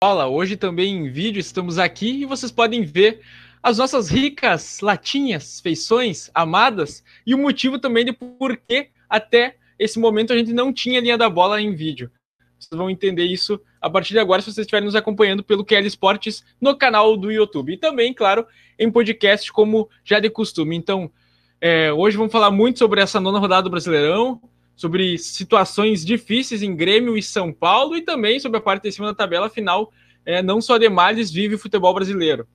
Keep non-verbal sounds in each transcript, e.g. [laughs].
Olá, hoje também em vídeo estamos aqui e vocês podem ver as nossas ricas latinhas, feições, amadas e o motivo também de por que até esse momento a gente não tinha linha da bola em vídeo. Vocês vão entender isso a partir de agora se vocês estiverem nos acompanhando pelo QL Esportes no canal do YouTube e também, claro, em podcast como já de costume. Então, é, hoje vamos falar muito sobre essa nona rodada do Brasileirão, sobre situações difíceis em Grêmio e São Paulo e também sobre a parte de cima da tabela final, é, não só de males vive o futebol brasileiro.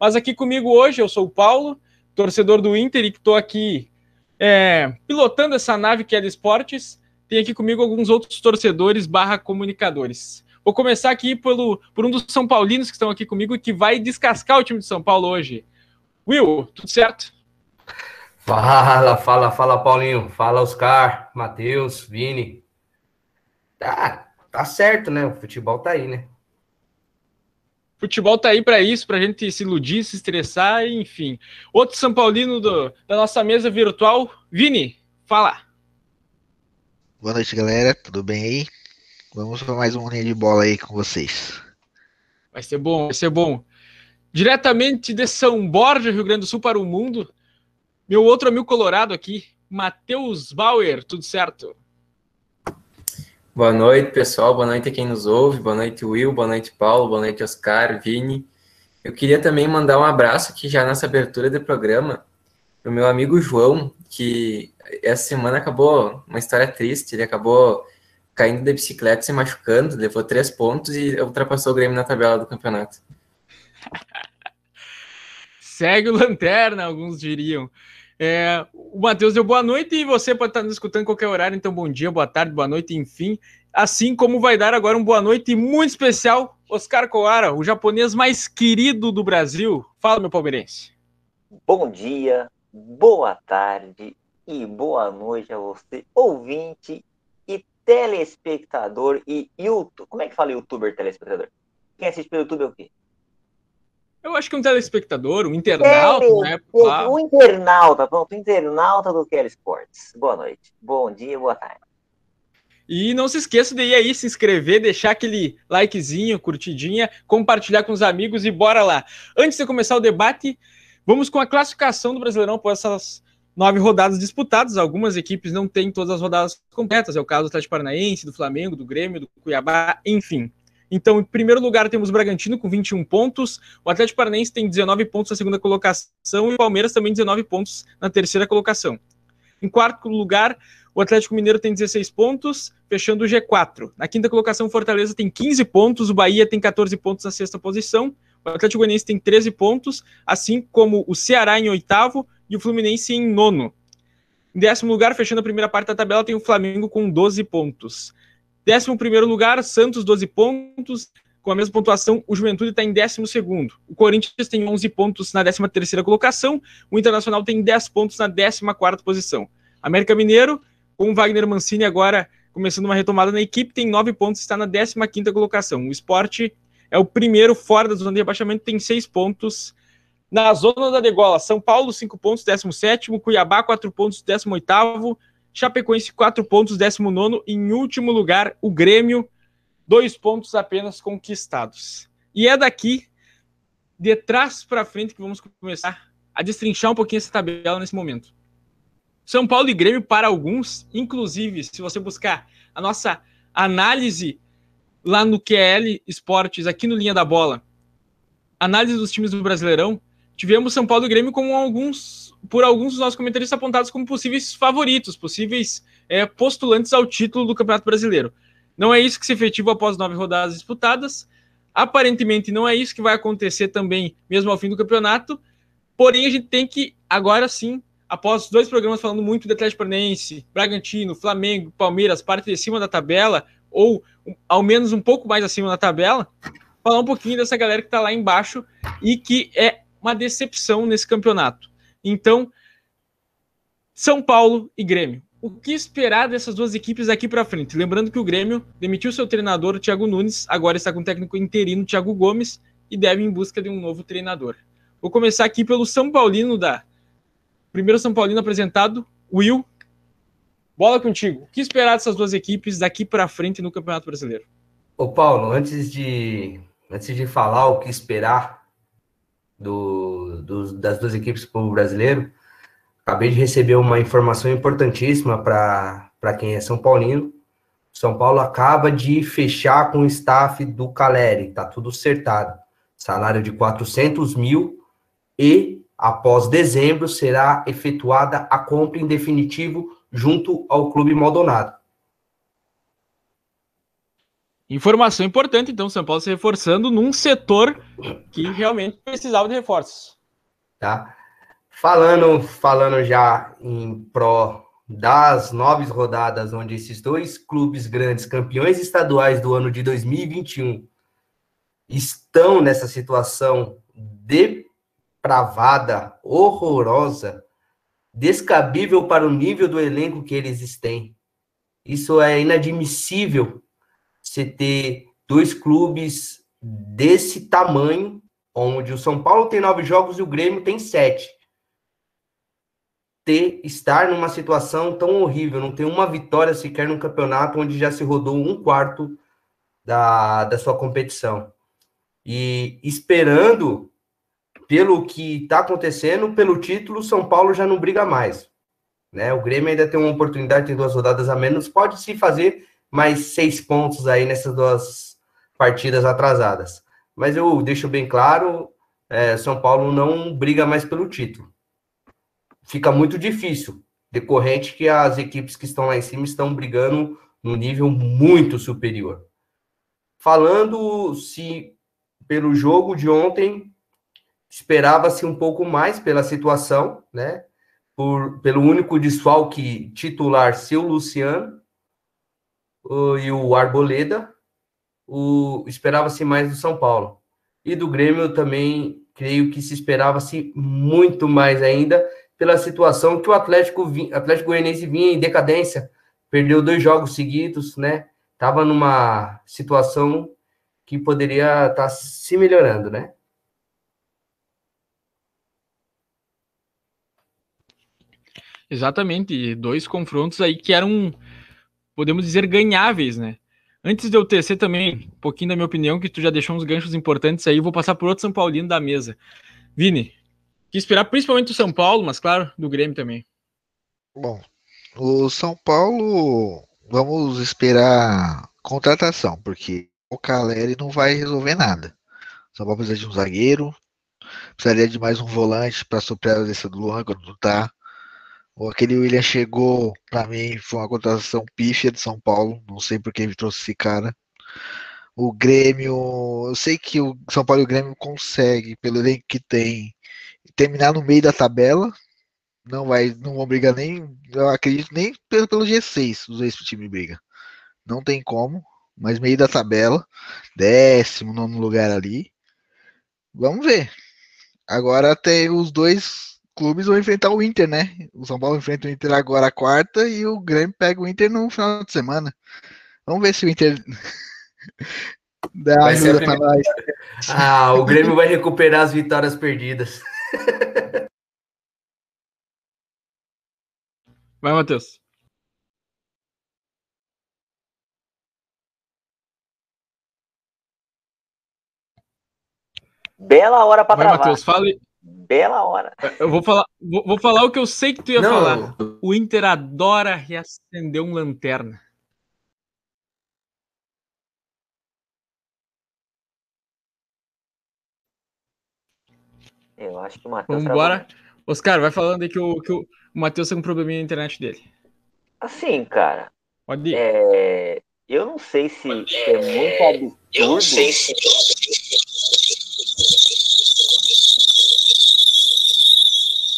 Mas aqui comigo hoje eu sou o Paulo, torcedor do Inter e que estou aqui é, pilotando essa nave que é de esportes. Tem aqui comigo alguns outros torcedores barra comunicadores. Vou começar aqui pelo, por um dos São Paulinos que estão aqui comigo e que vai descascar o time de São Paulo hoje. Will, tudo certo? Fala, fala, fala, Paulinho. Fala, Oscar, Matheus, Vini. Tá, tá certo, né? O futebol tá aí, né? Futebol tá aí para isso, para a gente se iludir, se estressar, enfim. Outro São Paulino do, da nossa mesa virtual, Vini, fala. Boa noite, galera. Tudo bem aí? Vamos para mais uma linha de bola aí com vocês. Vai ser bom, vai ser bom. Diretamente de São Borja, Rio Grande do Sul, para o mundo, meu outro amigo colorado aqui, Matheus Bauer, tudo certo? Boa noite, pessoal. Boa noite a quem nos ouve. Boa noite, Will. Boa noite, Paulo. Boa noite, Oscar, Vini. Eu queria também mandar um abraço aqui já nessa abertura do programa para o meu amigo João, que essa semana acabou uma história triste. Ele acabou caindo da bicicleta, se machucando, levou três pontos e ultrapassou o Grêmio na tabela do campeonato. [laughs] Segue o lanterna, alguns diriam. É, o Matheus deu boa noite e você pode estar nos escutando em qualquer horário, então bom dia, boa tarde, boa noite, enfim. Assim como vai dar agora um boa noite muito especial, Oscar Coara, o japonês mais querido do Brasil. Fala, meu palmeirense. Bom dia, boa tarde e boa noite a você, ouvinte e telespectador e YouTube. Como é que fala youtuber telespectador? Quem assiste pelo YouTube é o quê? Eu acho que um telespectador, um internauta, Tele, né? Um internauta, pronto, um internauta do Kelly Sports. Boa noite, bom dia, boa tarde. E não se esqueça de ir aí se inscrever, deixar aquele likezinho, curtidinha, compartilhar com os amigos e bora lá. Antes de começar o debate, vamos com a classificação do Brasileirão por essas nove rodadas disputadas. Algumas equipes não têm todas as rodadas completas, é o caso do Atlético Paranaense, do Flamengo, do Grêmio, do Cuiabá, enfim. Então, em primeiro lugar, temos o Bragantino com 21 pontos, o Atlético Paranaense tem 19 pontos na segunda colocação e o Palmeiras também 19 pontos na terceira colocação. Em quarto lugar, o Atlético Mineiro tem 16 pontos, fechando o G4. Na quinta colocação, o Fortaleza tem 15 pontos, o Bahia tem 14 pontos na sexta posição, o Atlético Goianiense tem 13 pontos, assim como o Ceará em oitavo e o Fluminense em nono. Em décimo lugar, fechando a primeira parte da tabela, tem o Flamengo com 12 pontos. Décimo primeiro lugar, Santos, 12 pontos. Com a mesma pontuação, o Juventude está em décimo segundo. O Corinthians tem 11 pontos na décima terceira colocação. O Internacional tem 10 pontos na décima quarta posição. América Mineiro, com o Wagner Mancini agora começando uma retomada na equipe, tem 9 pontos, está na décima quinta colocação. O esporte é o primeiro fora da zona de rebaixamento, tem 6 pontos. Na zona da degola, São Paulo, 5 pontos, 17 Cuiabá, 4 pontos, 18 Chapecoense, 4 pontos, 19 Em último lugar, o Grêmio, dois pontos apenas conquistados. E é daqui, de trás para frente, que vamos começar a destrinchar um pouquinho essa tabela nesse momento. São Paulo e Grêmio, para alguns, inclusive, se você buscar a nossa análise lá no QL Esportes, aqui no Linha da Bola, análise dos times do Brasileirão, tivemos São Paulo e Grêmio com alguns por alguns dos nossos comentaristas apontados como possíveis favoritos, possíveis é, postulantes ao título do Campeonato Brasileiro. Não é isso que se efetiva após nove rodadas disputadas. Aparentemente, não é isso que vai acontecer também, mesmo ao fim do campeonato. Porém, a gente tem que, agora sim, após dois programas falando muito do Atlético Paranaense, Bragantino, Flamengo, Palmeiras, parte de cima da tabela, ou ao menos um pouco mais acima da tabela, falar um pouquinho dessa galera que está lá embaixo e que é uma decepção nesse campeonato. Então, São Paulo e Grêmio. O que esperar dessas duas equipes daqui para frente? Lembrando que o Grêmio demitiu seu treinador, Thiago Nunes, agora está com o técnico interino, Thiago Gomes, e deve em busca de um novo treinador. Vou começar aqui pelo São Paulino da Primeiro São Paulino apresentado, Will. Bola contigo. O que esperar dessas duas equipes daqui para frente no Campeonato Brasileiro? Ô Paulo, antes de antes de falar o que esperar do, do das duas equipes do povo brasileiro, acabei de receber uma informação importantíssima para quem é São Paulino. São Paulo acaba de fechar com o staff do Caleri, tá tudo acertado. Salário de 400 mil e após dezembro será efetuada a compra em definitivo junto ao Clube Maldonado. Informação importante, então, São Paulo se reforçando num setor que realmente precisava de reforços. Tá? Falando, falando já em pró das nove rodadas, onde esses dois clubes grandes, campeões estaduais do ano de 2021, estão nessa situação depravada, horrorosa, descabível para o nível do elenco que eles têm. Isso é inadmissível você ter dois clubes desse tamanho, onde o São Paulo tem nove jogos e o Grêmio tem sete. Ter, estar numa situação tão horrível, não ter uma vitória sequer no campeonato onde já se rodou um quarto da, da sua competição. E esperando pelo que está acontecendo, pelo título, São Paulo já não briga mais. Né? O Grêmio ainda tem uma oportunidade, tem duas rodadas a menos, pode se fazer mais seis pontos aí nessas duas partidas atrasadas. Mas eu deixo bem claro, é, São Paulo não briga mais pelo título. Fica muito difícil, decorrente que as equipes que estão lá em cima estão brigando no nível muito superior. Falando se pelo jogo de ontem, esperava-se um pouco mais pela situação, né? Por, pelo único desfalque titular, seu Luciano, e o Arboleda, o, esperava-se mais do São Paulo. E do Grêmio também, creio que se esperava-se muito mais ainda pela situação que o Atlético, Atlético Goianiense vinha em decadência, perdeu dois jogos seguidos, né? Tava numa situação que poderia estar tá se melhorando, né? Exatamente, dois confrontos aí que eram podemos dizer, ganháveis, né? Antes de eu tecer também um pouquinho da minha opinião, que tu já deixou uns ganchos importantes aí, vou passar por outro São Paulino da mesa. Vini, que esperar principalmente do São Paulo, mas claro, do Grêmio também. Bom, o São Paulo, vamos esperar contratação, porque o Caleri não vai resolver nada. O São Paulo precisa de um zagueiro, precisaria de mais um volante para soprar a ausência do Luan quando não tá. Aquele William chegou, para mim, foi uma contratação pífia de São Paulo. Não sei por que ele trouxe esse cara. O Grêmio, eu sei que o São Paulo e o Grêmio consegue, pelo elenco que tem, terminar no meio da tabela. Não vai, não vão brigar nem, eu acredito nem pelo, pelo G6, os dois times briga. Não tem como, mas meio da tabela, décimo nono lugar ali. Vamos ver. Agora tem os dois clubes vão enfrentar o Inter, né? O São Paulo enfrenta o Inter agora a quarta e o Grêmio pega o Inter no final de semana. Vamos ver se o Inter [laughs] dá vai ajuda pra nós. Ah, o Grêmio vai recuperar as vitórias perdidas. [laughs] Vai, Matheus. Bela hora para travar. Matheus, fale, bela hora. Eu vou falar, vou, vou, falar o que eu sei que tu ia Não. falar. O Inter adora reacender um lanterna. Eu acho que o Matheus. Vamos embora. Oscar, vai falando aí que o, que o, Matheus tem um probleminha na internet dele. Assim, cara. Pode ir. É, eu não sei se, se é muito absurdo. Eu não sei se.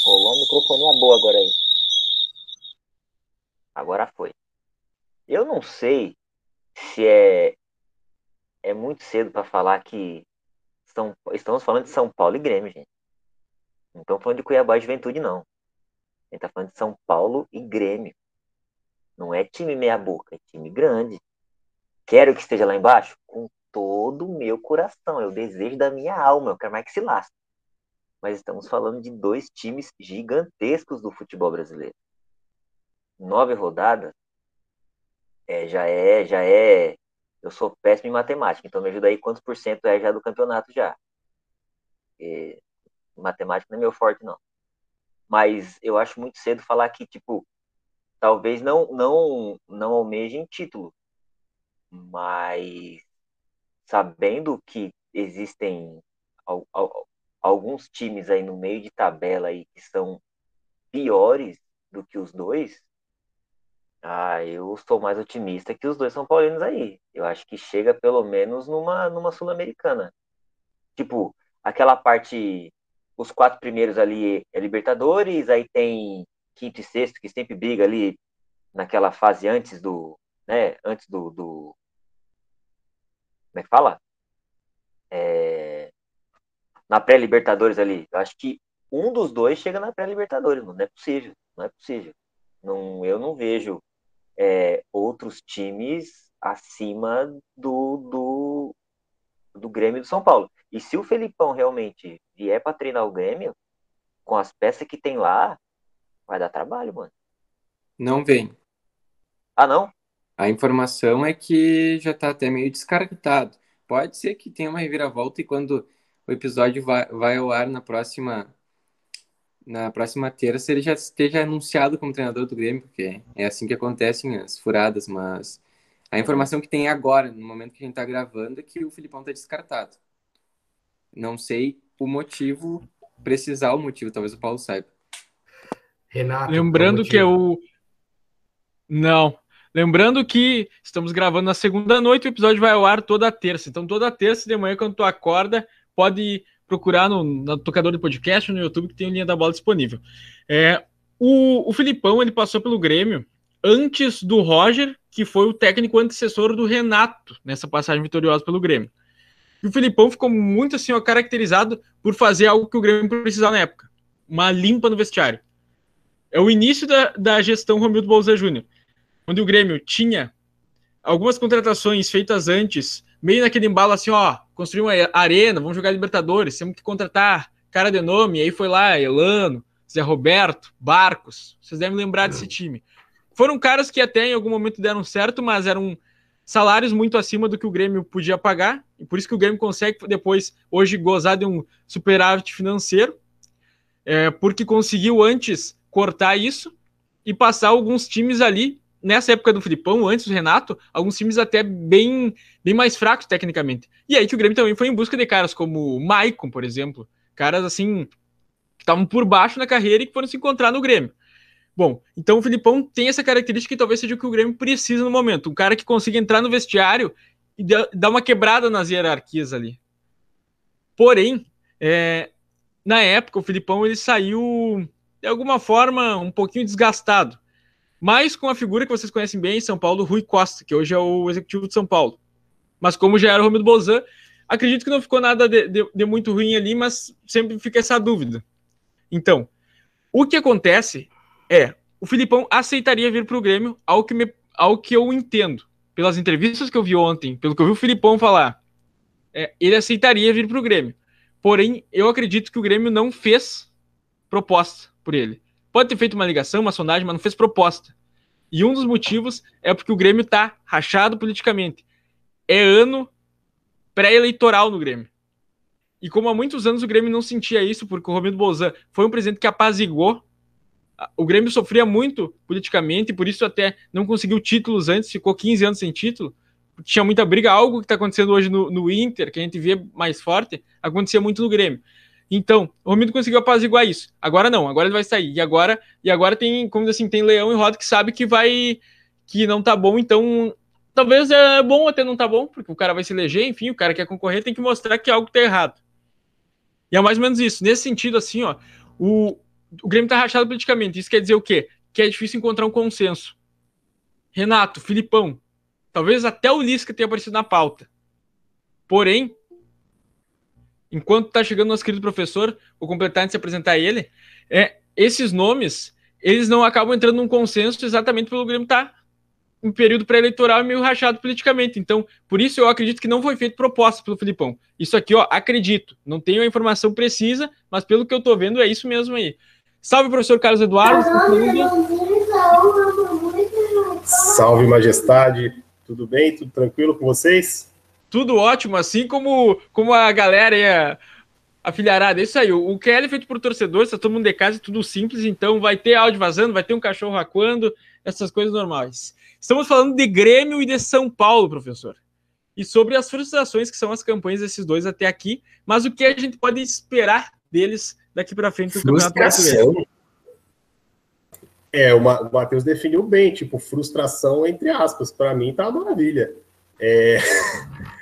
Rolou uma microfonia boa agora aí. Agora foi. Eu não sei se é é muito cedo para falar que São, estamos falando de São Paulo e Grêmio, gente. Não estamos falando de Cuiabá e Juventude, não. A gente está falando de São Paulo e Grêmio. Não é time meia-boca, é time grande. Quero que esteja lá embaixo? Com todo o meu coração. Eu desejo da minha alma. Eu quero mais que se lasque. Mas estamos falando de dois times gigantescos do futebol brasileiro. Nove rodadas é, já é, já é. Eu sou péssimo em matemática, então me ajuda aí quantos por cento é já do campeonato já. E, matemática não é meu forte, não. Mas eu acho muito cedo falar que, tipo, talvez não não não almejem título, mas sabendo que existem alguns times aí no meio de tabela aí que são piores do que os dois, ah, eu estou mais otimista que os dois São Paulinos aí. Eu acho que chega pelo menos numa, numa Sul-Americana. Tipo, aquela parte, os quatro primeiros ali é Libertadores, aí tem quinto e sexto que sempre briga ali naquela fase antes do, né, antes do, do como é que fala? É, na pré-Libertadores ali. Eu acho que um dos dois chega na pré-Libertadores, não é possível, não é possível. Não, eu não vejo é, outros times acima do, do, do Grêmio do São Paulo. E se o Felipão realmente vier para treinar o Grêmio, com as peças que tem lá, vai dar trabalho, mano. Não vem. Ah, não? A informação é que já tá até meio descartado. Pode ser que tenha uma reviravolta e quando o episódio vai, vai ao ar na próxima na próxima terça ele já esteja anunciado como treinador do Grêmio, porque é assim que acontecem as furadas, mas a informação que tem agora, no momento que a gente está gravando, é que o Filipão está descartado. Não sei o motivo, precisar o motivo, talvez o Paulo saiba. Renato. Lembrando que é o. Não. Lembrando que estamos gravando na segunda noite, o episódio vai ao ar toda terça. Então, toda terça de manhã, quando tu acorda, pode procurar no, no tocador de podcast no YouTube que tem o linha da bola disponível. É, o, o Filipão ele passou pelo Grêmio antes do Roger, que foi o técnico antecessor do Renato nessa passagem vitoriosa pelo Grêmio. E o Filipão ficou muito assim, ó, caracterizado por fazer algo que o Grêmio precisava na época: uma limpa no vestiário. É o início da, da gestão Romildo Bolsa Júnior, onde o Grêmio tinha algumas contratações feitas antes meio naquele embalo assim, ó, construir uma arena, vamos jogar Libertadores, temos que contratar cara de nome, aí foi lá, Elano, Zé Roberto, Barcos, vocês devem lembrar desse time. Foram caras que até em algum momento deram certo, mas eram salários muito acima do que o Grêmio podia pagar, e por isso que o Grêmio consegue depois, hoje, gozar de um superávit financeiro, é, porque conseguiu antes cortar isso e passar alguns times ali nessa época do Filipão, antes do Renato, alguns times até bem, bem mais fracos tecnicamente. E aí que o Grêmio também foi em busca de caras como o Maicon, por exemplo. Caras assim, que estavam por baixo na carreira e que foram se encontrar no Grêmio. Bom, então o Filipão tem essa característica que talvez seja o que o Grêmio precisa no momento. Um cara que consiga entrar no vestiário e dar uma quebrada nas hierarquias ali. Porém, é, na época, o Filipão ele saiu de alguma forma um pouquinho desgastado mas com a figura que vocês conhecem bem em São Paulo, Rui Costa, que hoje é o executivo de São Paulo. Mas como já era o Romildo Bozan, acredito que não ficou nada de, de, de, muito ruim ali, mas sempre fica essa dúvida. Então, o que acontece é, o Filipão aceitaria vir para o Grêmio, ao que, me, ao que eu entendo, pelas entrevistas que eu vi ontem, pelo que eu vi o Filipão falar, é, ele aceitaria vir para o Grêmio. Porém, eu acredito que o Grêmio não fez proposta por ele. Pode ter feito uma ligação, uma sondagem, mas não fez proposta. E um dos motivos é porque o Grêmio está rachado politicamente. É ano pré-eleitoral no Grêmio. E como há muitos anos o Grêmio não sentia isso, porque o Romildo Bolzan foi um presidente que apazigou, o Grêmio sofria muito politicamente, e por isso até não conseguiu títulos antes, ficou 15 anos sem título, tinha muita briga, algo que está acontecendo hoje no, no Inter, que a gente vê mais forte, acontecia muito no Grêmio. Então, o Romildo conseguiu apaziguar isso. Agora não, agora ele vai sair. E agora, e agora tem, como assim, tem leão em roda que sabe que vai que não tá bom, então talvez é bom até não tá bom, porque o cara vai se eleger, enfim, o cara quer concorrer, tem que mostrar que algo tá errado. E é mais ou menos isso. Nesse sentido, assim, ó, o, o Grêmio tá rachado politicamente. Isso quer dizer o quê? Que é difícil encontrar um consenso. Renato, Filipão, talvez até o Lisca tenha aparecido na pauta. Porém, enquanto está chegando nosso querido professor, vou completar antes de apresentar ele, é, esses nomes, eles não acabam entrando num consenso exatamente pelo Grêmio estar tá um período pré-eleitoral meio rachado politicamente. Então, por isso eu acredito que não foi feito proposta pelo Filipão. Isso aqui, ó, acredito. Não tenho a informação precisa, mas pelo que eu tô vendo é isso mesmo aí. Salve, professor Carlos Eduardo. Salve, majestade. Tudo bem? Tudo tranquilo com vocês? Tudo ótimo, assim como, como a galera e a, filharada. É isso aí. O, o QL é feito por torcedores, tá todo mundo de casa, tudo simples, então vai ter áudio vazando, vai ter um cachorro racuando, essas coisas normais. Estamos falando de Grêmio e de São Paulo, professor. E sobre as frustrações que são as campanhas desses dois até aqui, mas o que a gente pode esperar deles daqui para frente no Campeonato Brasileiro. É, o Matheus definiu bem, tipo, frustração entre aspas. Para mim tá uma maravilha. É... [laughs]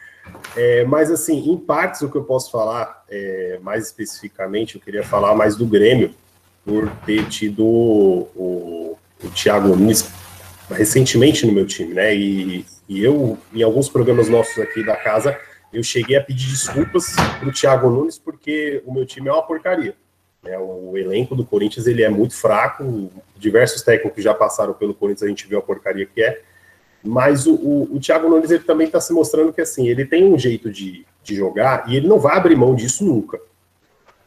é, mas assim, em partes o que eu posso falar, é, mais especificamente, eu queria falar mais do Grêmio, por ter tido o, o, o Thiago Nunes recentemente no meu time, né? E, e eu, em alguns programas nossos aqui da casa, eu cheguei a pedir desculpas para o Thiago Nunes porque o meu time é uma porcaria. Né? O elenco do Corinthians ele é muito fraco. Diversos técnicos já passaram pelo Corinthians, a gente viu a porcaria que é. Mas o, o, o Thiago Nunes ele também está se mostrando que assim ele tem um jeito de, de jogar e ele não vai abrir mão disso nunca.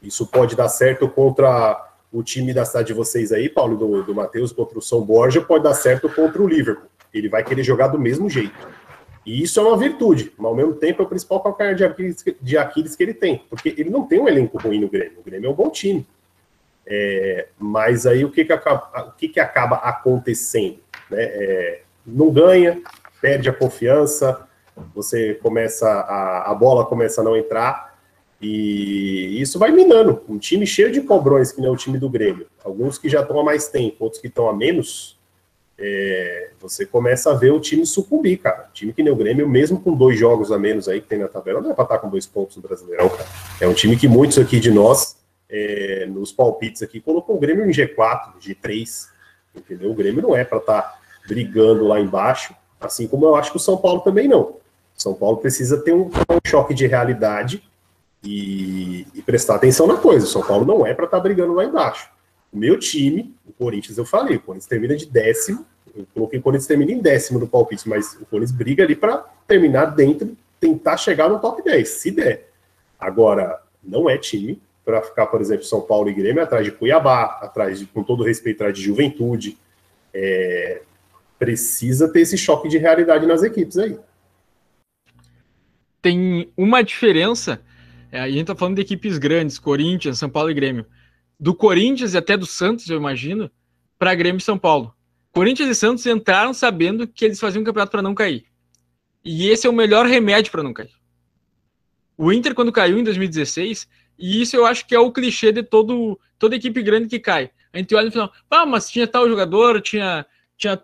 Isso pode dar certo contra o time da cidade de vocês aí, Paulo, do, do Matheus, contra o São Borja, pode dar certo contra o Liverpool. Ele vai querer jogar do mesmo jeito. E isso é uma virtude, mas ao mesmo tempo é o principal calcanhar de Aquiles, de Aquiles que ele tem, porque ele não tem um elenco ruim no Grêmio. O Grêmio é um bom time. É, mas aí o que, que, acaba, o que, que acaba acontecendo? Né? É, não ganha, perde a confiança, você começa, a, a bola começa a não entrar, e isso vai minando. Um time cheio de cobrões, que não é o time do Grêmio. Alguns que já estão há mais tempo, outros que estão há menos, é, você começa a ver o time sucumbir, cara. Time que nem o Grêmio, mesmo com dois jogos a menos aí que tem na tabela, não é para estar com dois pontos no Brasileirão, cara. É um time que muitos aqui de nós, é, nos palpites aqui, colocou o Grêmio em G4, G3, entendeu? O Grêmio não é para estar brigando lá embaixo, assim como eu acho que o São Paulo também não. São Paulo precisa ter um, um choque de realidade e, e, prestar atenção na coisa. O São Paulo não é para estar brigando lá embaixo. O meu time, o Corinthians, eu falei, o Corinthians termina de décimo. Eu coloquei o Corinthians termina em décimo no palpite, mas o Corinthians briga ali para terminar dentro, tentar chegar no top 10, se der. Agora, não é time para ficar, por exemplo, São Paulo e Grêmio atrás de Cuiabá, atrás de, com todo respeito, atrás de Juventude. É, precisa ter esse choque de realidade nas equipes aí. Tem uma diferença, é, a gente tá falando de equipes grandes, Corinthians, São Paulo e Grêmio do Corinthians e até do Santos, eu imagino, para Grêmio e São Paulo. Corinthians e Santos entraram sabendo que eles faziam um campeonato para não cair. E esse é o melhor remédio para não cair. O Inter, quando caiu em 2016, e isso eu acho que é o clichê de todo, toda equipe grande que cai. A gente olha no final, ah, mas tinha tal jogador, tinha, tinha,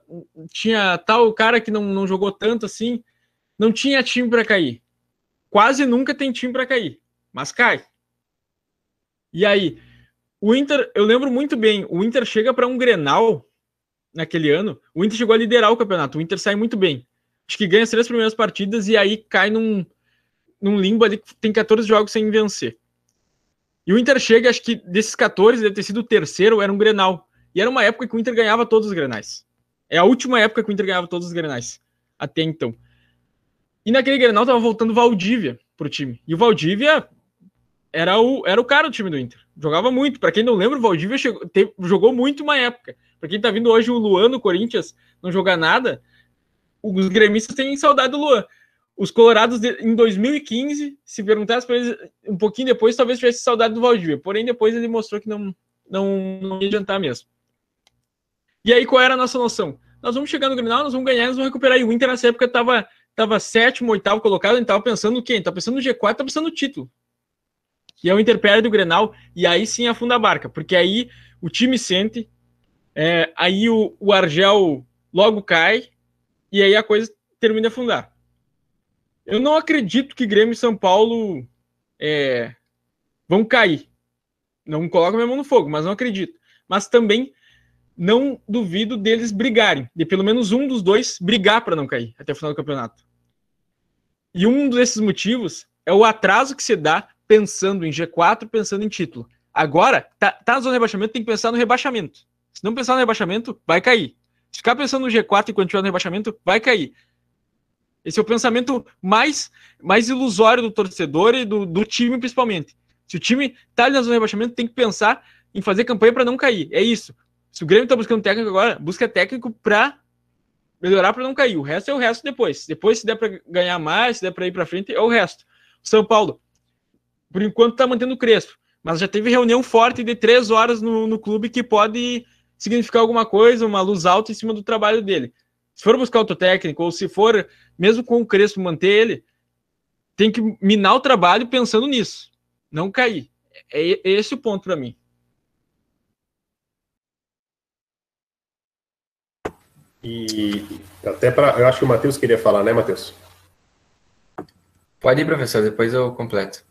tinha tal cara que não, não jogou tanto assim. Não tinha time para cair. Quase nunca tem time para cair, mas cai. E aí, o Inter, eu lembro muito bem, o Inter chega para um Grenal naquele ano, o Inter chegou a liderar o campeonato, o Inter sai muito bem. Acho que ganha as três primeiras partidas e aí cai num, num limbo ali que tem 14 jogos sem vencer. E o Inter chega, acho que desses 14, deve ter sido o terceiro, era um Grenal. E era uma época que o Inter ganhava todos os Grenais. É a última época que o Inter ganhava todos os Grenais. Até então. E naquele Grenal tava voltando Valdívia pro time. E o Valdívia era o, era o cara do time do Inter. Jogava muito. Para quem não lembra, o Valdívia chegou, jogou muito uma época. Para quem tá vindo hoje o Luan no Corinthians não jogar nada, os gremistas têm saudade do Luan. Os Colorados de, em 2015, se perguntasse para eles um pouquinho depois, talvez tivesse saudade do Valdívia. Porém, depois ele mostrou que não, não, não ia adiantar mesmo. E aí, qual era a nossa noção? Nós vamos chegar no Grenal, nós vamos ganhar, nós vamos recuperar. E o Inter nessa época estava tava sétimo, oitavo colocado, a gente estava pensando no quê? A gente tava pensando no G4, tava pensando no título. E é o Inter perde o Grenal, e aí sim afunda a barca, porque aí o time sente, é, aí o, o Argel logo cai, e aí a coisa termina de afundar. Eu não acredito que Grêmio e São Paulo é, vão cair. Não coloco minha mão no fogo, mas não acredito. Mas também não duvido deles brigarem, de pelo menos um dos dois brigar para não cair até o final do campeonato. E um desses motivos é o atraso que se dá pensando em G4, pensando em título. Agora, tá, tá na zona de rebaixamento, tem que pensar no rebaixamento. Se não pensar no rebaixamento, vai cair. Se ficar pensando no G4 enquanto tiver no rebaixamento, vai cair. Esse é o pensamento mais, mais ilusório do torcedor e do, do time, principalmente. Se o time tá ali na zona de rebaixamento, tem que pensar em fazer campanha para não cair. É isso. Se o Grêmio tá buscando técnico agora, busca técnico para melhorar para não cair. O resto é o resto depois. Depois, se der para ganhar mais, se der para ir para frente, é o resto. São Paulo, por enquanto, tá mantendo o Crespo, mas já teve reunião forte de três horas no, no clube que pode significar alguma coisa, uma luz alta em cima do trabalho dele. Se for buscar outro técnico, ou se for, mesmo com o Crespo, manter ele, tem que minar o trabalho pensando nisso, não cair. É, é esse o ponto para mim. E até para. Eu acho que o Matheus queria falar, né, Matheus? Pode ir, professor, depois eu completo.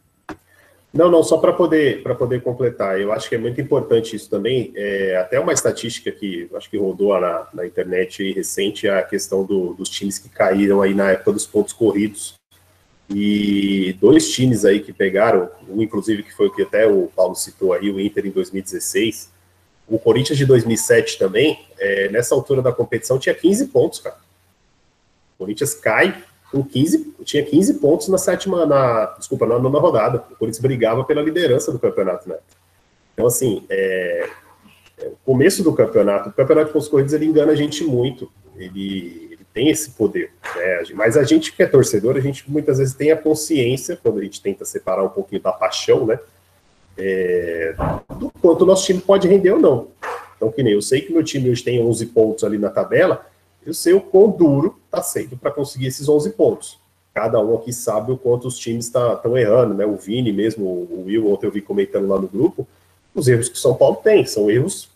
Não, não, só para poder, poder completar. Eu acho que é muito importante isso também. É, até uma estatística que acho que rodou na, na internet recente, a questão do, dos times que caíram aí na época dos pontos corridos. E dois times aí que pegaram, um inclusive que foi o que até o Paulo citou aí, o Inter em 2016, o Corinthians de 2007 também, é, nessa altura da competição tinha 15 pontos, cara. O Corinthians cai com 15, tinha 15 pontos na sétima, na, desculpa, na nona rodada. O Corinthians brigava pela liderança do campeonato, né? Então, assim, é, é, o começo do campeonato, o campeonato com os corridos, ele engana a gente muito. Ele, ele tem esse poder, né? Mas a gente que é torcedor, a gente muitas vezes tem a consciência, quando a gente tenta separar um pouquinho da paixão, né? É, do quanto o nosso time pode render ou não. Então, que nem eu sei que meu time hoje tem 11 pontos ali na tabela, eu sei o quão duro está sendo para conseguir esses 11 pontos. Cada um aqui sabe o quanto os times estão tá, errando, né? O Vini mesmo, o Will, ontem eu vi comentando lá no grupo, os erros que o São Paulo tem, são erros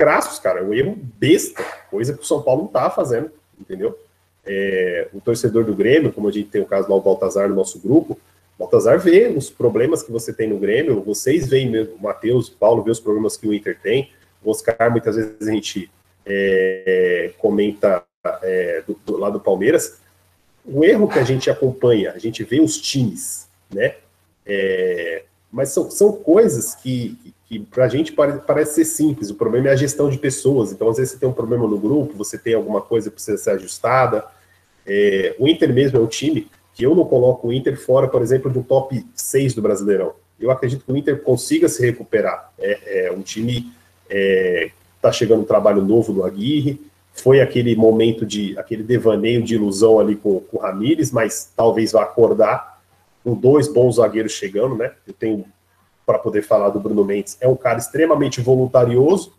crassos, cara, é um erro besta, coisa que o São Paulo não está fazendo, entendeu? É, o torcedor do Grêmio, como a gente tem o caso lá, o Baltazar no nosso grupo, Baltazar vê os problemas que você tem no Grêmio, vocês veem o Matheus, Paulo vê os problemas que o Inter tem, o Oscar, muitas vezes a gente é, comenta é, do, do, lado do Palmeiras, o erro que a gente acompanha, a gente vê os times, né? É, mas são, são coisas que, que para a gente pare, parece ser simples. O problema é a gestão de pessoas. Então, às vezes, você tem um problema no grupo, você tem alguma coisa que precisa ser ajustada. É, o Inter mesmo é um time que eu não coloco o Inter fora, por exemplo, do top 6 do Brasileirão. Eu acredito que o Inter consiga se recuperar. É, é um time é, está chegando um trabalho novo do Aguirre, foi aquele momento de aquele devaneio de ilusão ali com, com o Ramires, mas talvez vá acordar com dois bons zagueiros chegando, né? Eu tenho para poder falar do Bruno Mendes, é um cara extremamente voluntarioso,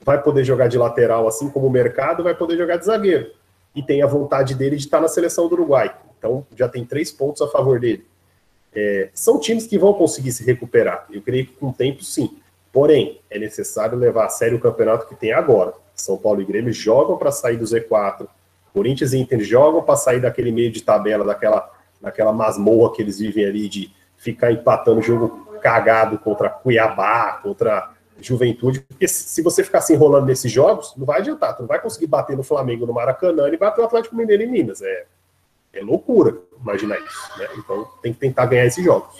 vai poder jogar de lateral assim como o mercado, vai poder jogar de zagueiro. E tem a vontade dele de estar na seleção do Uruguai. Então já tem três pontos a favor dele. É, são times que vão conseguir se recuperar. Eu creio que com o tempo, sim. Porém, é necessário levar a sério o campeonato que tem agora. São Paulo e Grêmio jogam para sair do Z4. Corinthians e Inter jogam para sair daquele meio de tabela, daquela, daquela masmorra que eles vivem ali de ficar empatando jogo cagado contra Cuiabá, contra Juventude. Porque se você ficar se enrolando nesses jogos, não vai adiantar. Tu não vai conseguir bater no Flamengo no Maracanã e bater o Atlético Mineiro em Minas. É, é loucura imaginar isso. Né? Então tem que tentar ganhar esses jogos.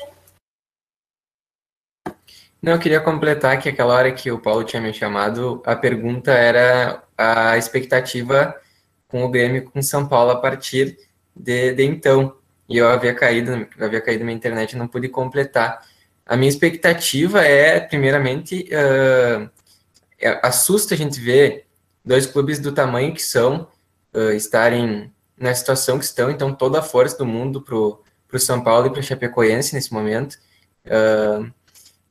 Não, eu queria completar que aquela hora que o Paulo tinha me chamado, a pergunta era a expectativa com o Grêmio com São Paulo a partir de, de então. E eu havia caído, havia caído na internet e não pude completar. A minha expectativa é, primeiramente, uh, assusta a gente ver dois clubes do tamanho que são uh, estarem na situação que estão, então toda a força do mundo para o São Paulo e para o Chapecoense nesse momento. Uh,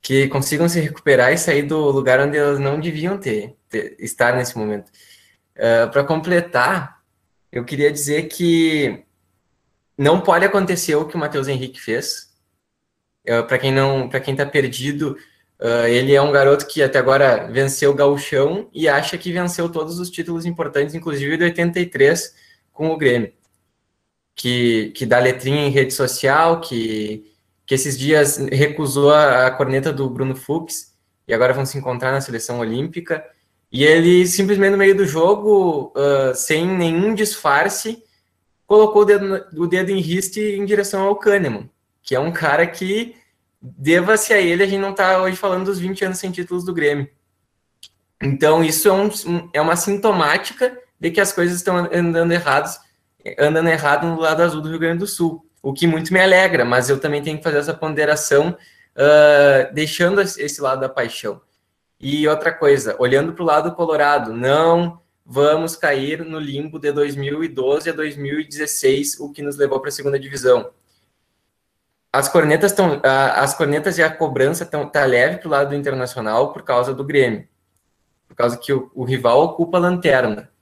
que consigam se recuperar e sair do lugar onde elas não deviam ter, ter estar nesse momento. Uh, Para completar, eu queria dizer que não pode acontecer o que o Matheus Henrique fez. Uh, Para quem não, para quem está perdido, uh, ele é um garoto que até agora venceu o gauchão e acha que venceu todos os títulos importantes, inclusive de 83 com o Grêmio, que que dá letrinha em rede social, que que esses dias recusou a, a corneta do Bruno Fux e agora vão se encontrar na seleção olímpica. E ele simplesmente no meio do jogo, uh, sem nenhum disfarce, colocou o dedo, o dedo em riste em direção ao Kahneman, que é um cara que, deva-se a ele, a gente não está hoje falando dos 20 anos sem títulos do Grêmio. Então, isso é, um, é uma sintomática e que as coisas estão andando erradas, andando errado no lado azul do Rio Grande do Sul, o que muito me alegra, mas eu também tenho que fazer essa ponderação, uh, deixando esse lado da paixão. E outra coisa, olhando para o lado colorado, não vamos cair no limbo de 2012 a 2016, o que nos levou para a segunda divisão. As cornetas estão, as cornetas e a cobrança estão tá leve para o lado do internacional por causa do Grêmio, por causa que o, o rival ocupa a lanterna.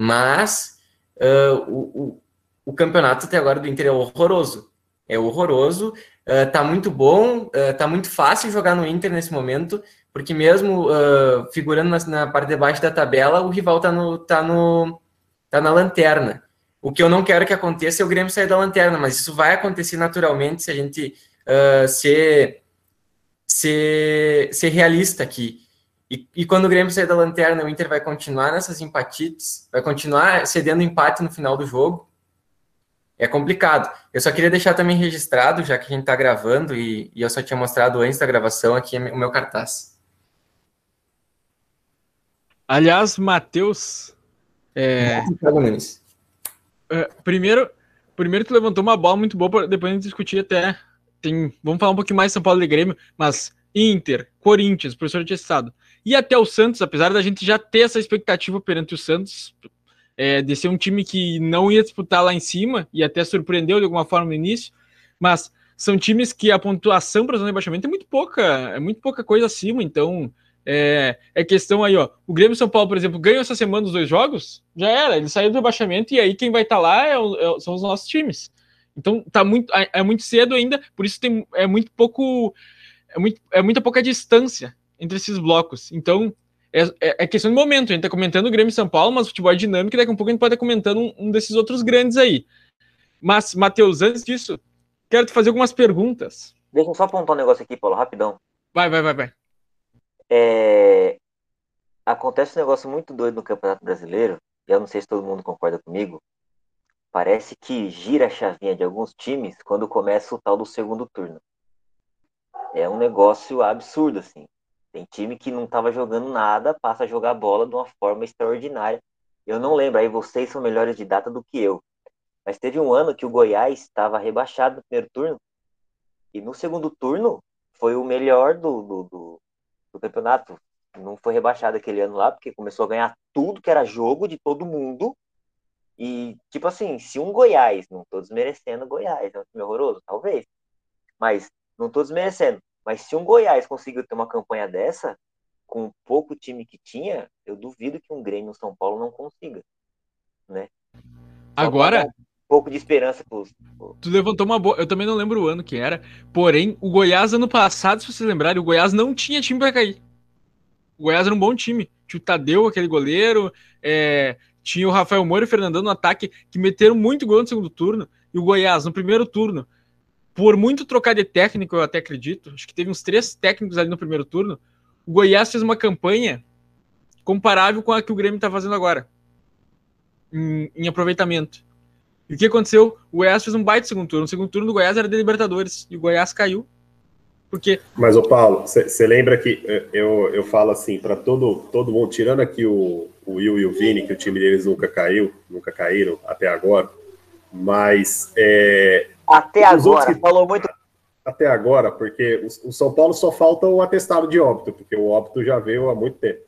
Mas uh, o, o, o, campeonato até agora do Inter é horroroso. É horroroso, uh, tá muito bom, uh, tá muito fácil jogar no Inter nesse momento, porque mesmo uh, figurando na, na, parte de baixo da tabela, o rival tá, no, tá, no, tá na lanterna. O que eu não quero que aconteça é o Grêmio sair da lanterna, mas isso vai acontecer naturalmente se a gente uh, ser, ser, ser realista aqui. E, e, quando o Grêmio sair da lanterna, o Inter vai continuar nessas empatites, vai continuar cedendo empate no final do jogo. É complicado. Eu só queria deixar também registrado, já que a gente está gravando, e, e, eu só tinha mostrado antes da gravação aqui o meu cartaz. Aliás, Matheus. É... é... primeiro, primeiro tu levantou uma bola muito boa, depois a gente discutir até. Tem, vamos falar um pouquinho mais de São Paulo e Grêmio, mas Inter, Corinthians, professor de estado. E até o Santos, apesar da gente já ter essa expectativa perante o Santos, é, de ser um time que não ia disputar lá em cima, e até surpreendeu de alguma forma no início, mas são times que a pontuação para o rebaixamento é muito pouca, é muito pouca coisa acima, então é, é, questão aí, ó. O Grêmio São Paulo, por exemplo, ganhou essa semana os dois jogos, já era, ele saiu do rebaixamento e aí quem vai estar tá lá é é, são os nossos times. Então tá muito, é, é muito cedo ainda, por isso tem, é muito pouco, é, muito, é muita pouca distância entre esses blocos. Então, é, é, é, questão de momento. A gente tá comentando o Grêmio São Paulo, mas o futebol é dinâmico e daqui a pouco a gente pode estar comentando um, um desses outros grandes aí. Mas, Matheus, antes disso, quero te fazer algumas perguntas. Deixa eu só apontar um negócio aqui, Paulo, rapidão. Vai, vai, vai, vai. É... Acontece um negócio muito doido no Campeonato Brasileiro, e eu não sei se todo mundo concorda comigo. Parece que gira a chavinha de alguns times quando começa o tal do segundo turno. É um negócio absurdo, assim. Tem time que não estava jogando nada, passa a jogar bola de uma forma extraordinária. Eu não lembro, aí vocês são melhores de data do que eu. Mas teve um ano que o Goiás estava rebaixado no primeiro turno. E no segundo turno foi o melhor do, do, do, do campeonato. Não foi rebaixado aquele ano lá, porque começou a ganhar tudo que era jogo de todo mundo. E, tipo assim, se um Goiás, não tô desmerecendo Goiás, é um time horroroso, talvez. Mas não tô desmerecendo. Mas se um Goiás conseguiu ter uma campanha dessa, com pouco time que tinha, eu duvido que um Grêmio São Paulo não consiga. Né? Agora. Um pouco de esperança pros, Tu levantou uma boa. Eu também não lembro o ano que era. Porém, o Goiás, ano passado, se vocês lembrarem, o Goiás não tinha time para cair. O Goiás era um bom time. Tinha o Tadeu, aquele goleiro. É... Tinha o Rafael Moura e o Fernandão no ataque, que meteram muito gol no segundo turno. E o Goiás, no primeiro turno, por muito trocar de técnico, eu até acredito, acho que teve uns três técnicos ali no primeiro turno, o Goiás fez uma campanha comparável com a que o Grêmio está fazendo agora, em, em, aproveitamento. E o que aconteceu? O Goiás fez um baita segundo turno. O segundo turno do Goiás era de Libertadores, e o Goiás caiu. Porque... Mas, ô Paulo, você lembra que eu, eu falo assim, para todo, todo mundo, tirando aqui o, o Will e o Vini, que o time deles nunca caiu, nunca caíram até agora, mas é, até agora, que... falou muito. Até agora, porque o, São Paulo só falta o atestado de óbito, porque o óbito já veio há muito tempo.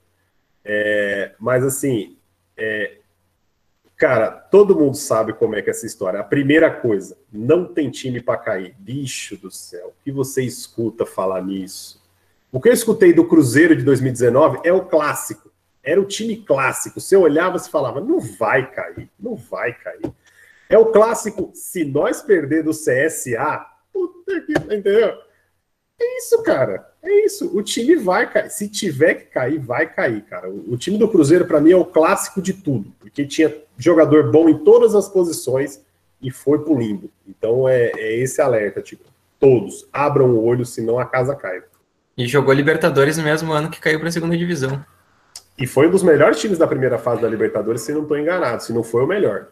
É, mas assim, é, cara, todo mundo sabe como é que é essa história. A primeira coisa, não tem time para cair. Bicho do céu, o que você escuta falar nisso? O que eu escutei do Cruzeiro de 2019 é o clássico. Era o time clássico. Você olhava e falava, não vai cair, não vai cair. É o clássico, se nós perder do CSA, puta que. Entendeu? É isso, cara. É isso. O time vai cair. Se tiver que cair, vai cair, cara. O, time do Cruzeiro, para mim, é o clássico de tudo. Porque tinha jogador bom em todas as posições e foi pro limbo. Então é, é esse alerta, tipo, todos abram o olho, senão a casa cai. E jogou Libertadores no mesmo ano que caiu para a segunda divisão. E foi um dos melhores times da primeira fase da Libertadores, se não estou enganado. Se não foi o melhor.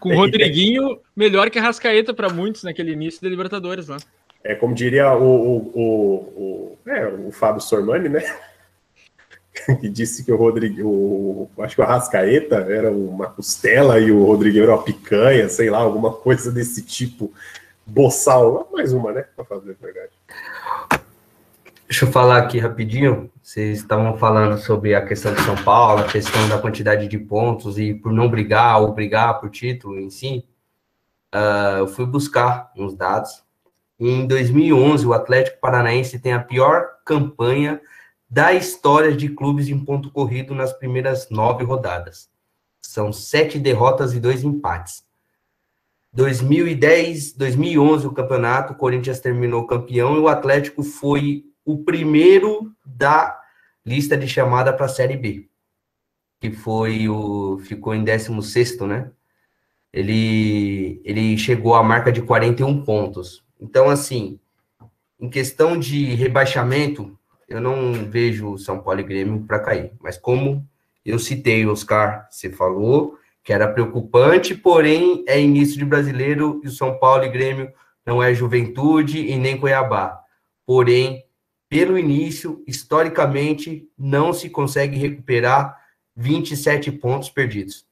Com o Rodriguinho, melhor que a Rascaeta para muitos naquele início da Libertadores lá. É como diria o, o, o, o, é, o Fábio Sormani, né? [laughs] que disse que o Rodrigo, o, acho que o Arrascaeta era uma costela e o Rodrigo era uma picanha, sei lá, alguma coisa desse tipo. Boçal, mais uma, né? Para fazer a verdade. Deixa eu falar aqui rapidinho. Vocês estavam falando sobre a questão de São Paulo, a questão da quantidade de pontos e por não brigar ou brigar por título em si. Uh, eu fui buscar uns dados. Em 2011, o Atlético Paranaense tem a pior campanha da história de clubes em ponto corrido nas primeiras nove rodadas. São sete derrotas e dois empates. 2010, 2011, o campeonato, o Corinthians terminou campeão e o Atlético foi o primeiro da lista de chamada para a Série B, que foi o ficou em 16 né? Ele ele chegou à marca de 41 pontos. Então assim, em questão de rebaixamento, eu não vejo São Paulo e Grêmio para cair. Mas como eu citei, Oscar, você falou que era preocupante, porém é início de brasileiro e o São Paulo e Grêmio não é Juventude e nem Cuiabá. Porém, pelo início, historicamente, não se consegue recuperar 27 pontos perdidos.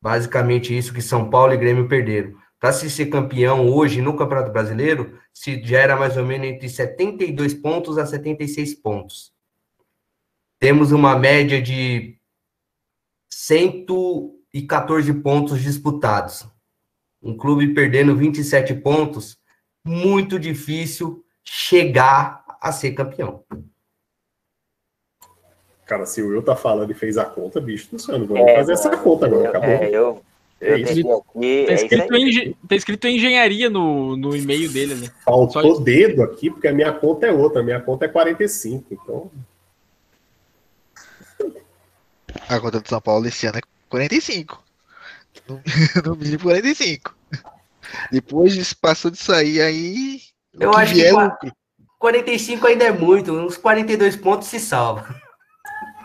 Basicamente isso que São Paulo e Grêmio perderam. Para se ser campeão hoje no Campeonato Brasileiro, se já era mais ou menos entre 72 pontos a 76 pontos. Temos uma média de 114 pontos disputados. Um clube perdendo 27 pontos, muito difícil chegar a ser campeão. Cara, se o Will tá falando e fez a conta, bicho não vamos é, fazer essa conta agora, acabou. É, eu, é isso. Aqui, tá, escrito é em, tá escrito engenharia no, no e-mail dele, né? Faltou dedo aqui, porque a minha conta é outra. A minha conta é 45, então. A conta do São Paulo esse ano é 45. No, [laughs] no mínimo 45. Depois passou disso aí, aí. Eu acho que 45 ainda é muito. Uns 42 pontos se salva. [laughs]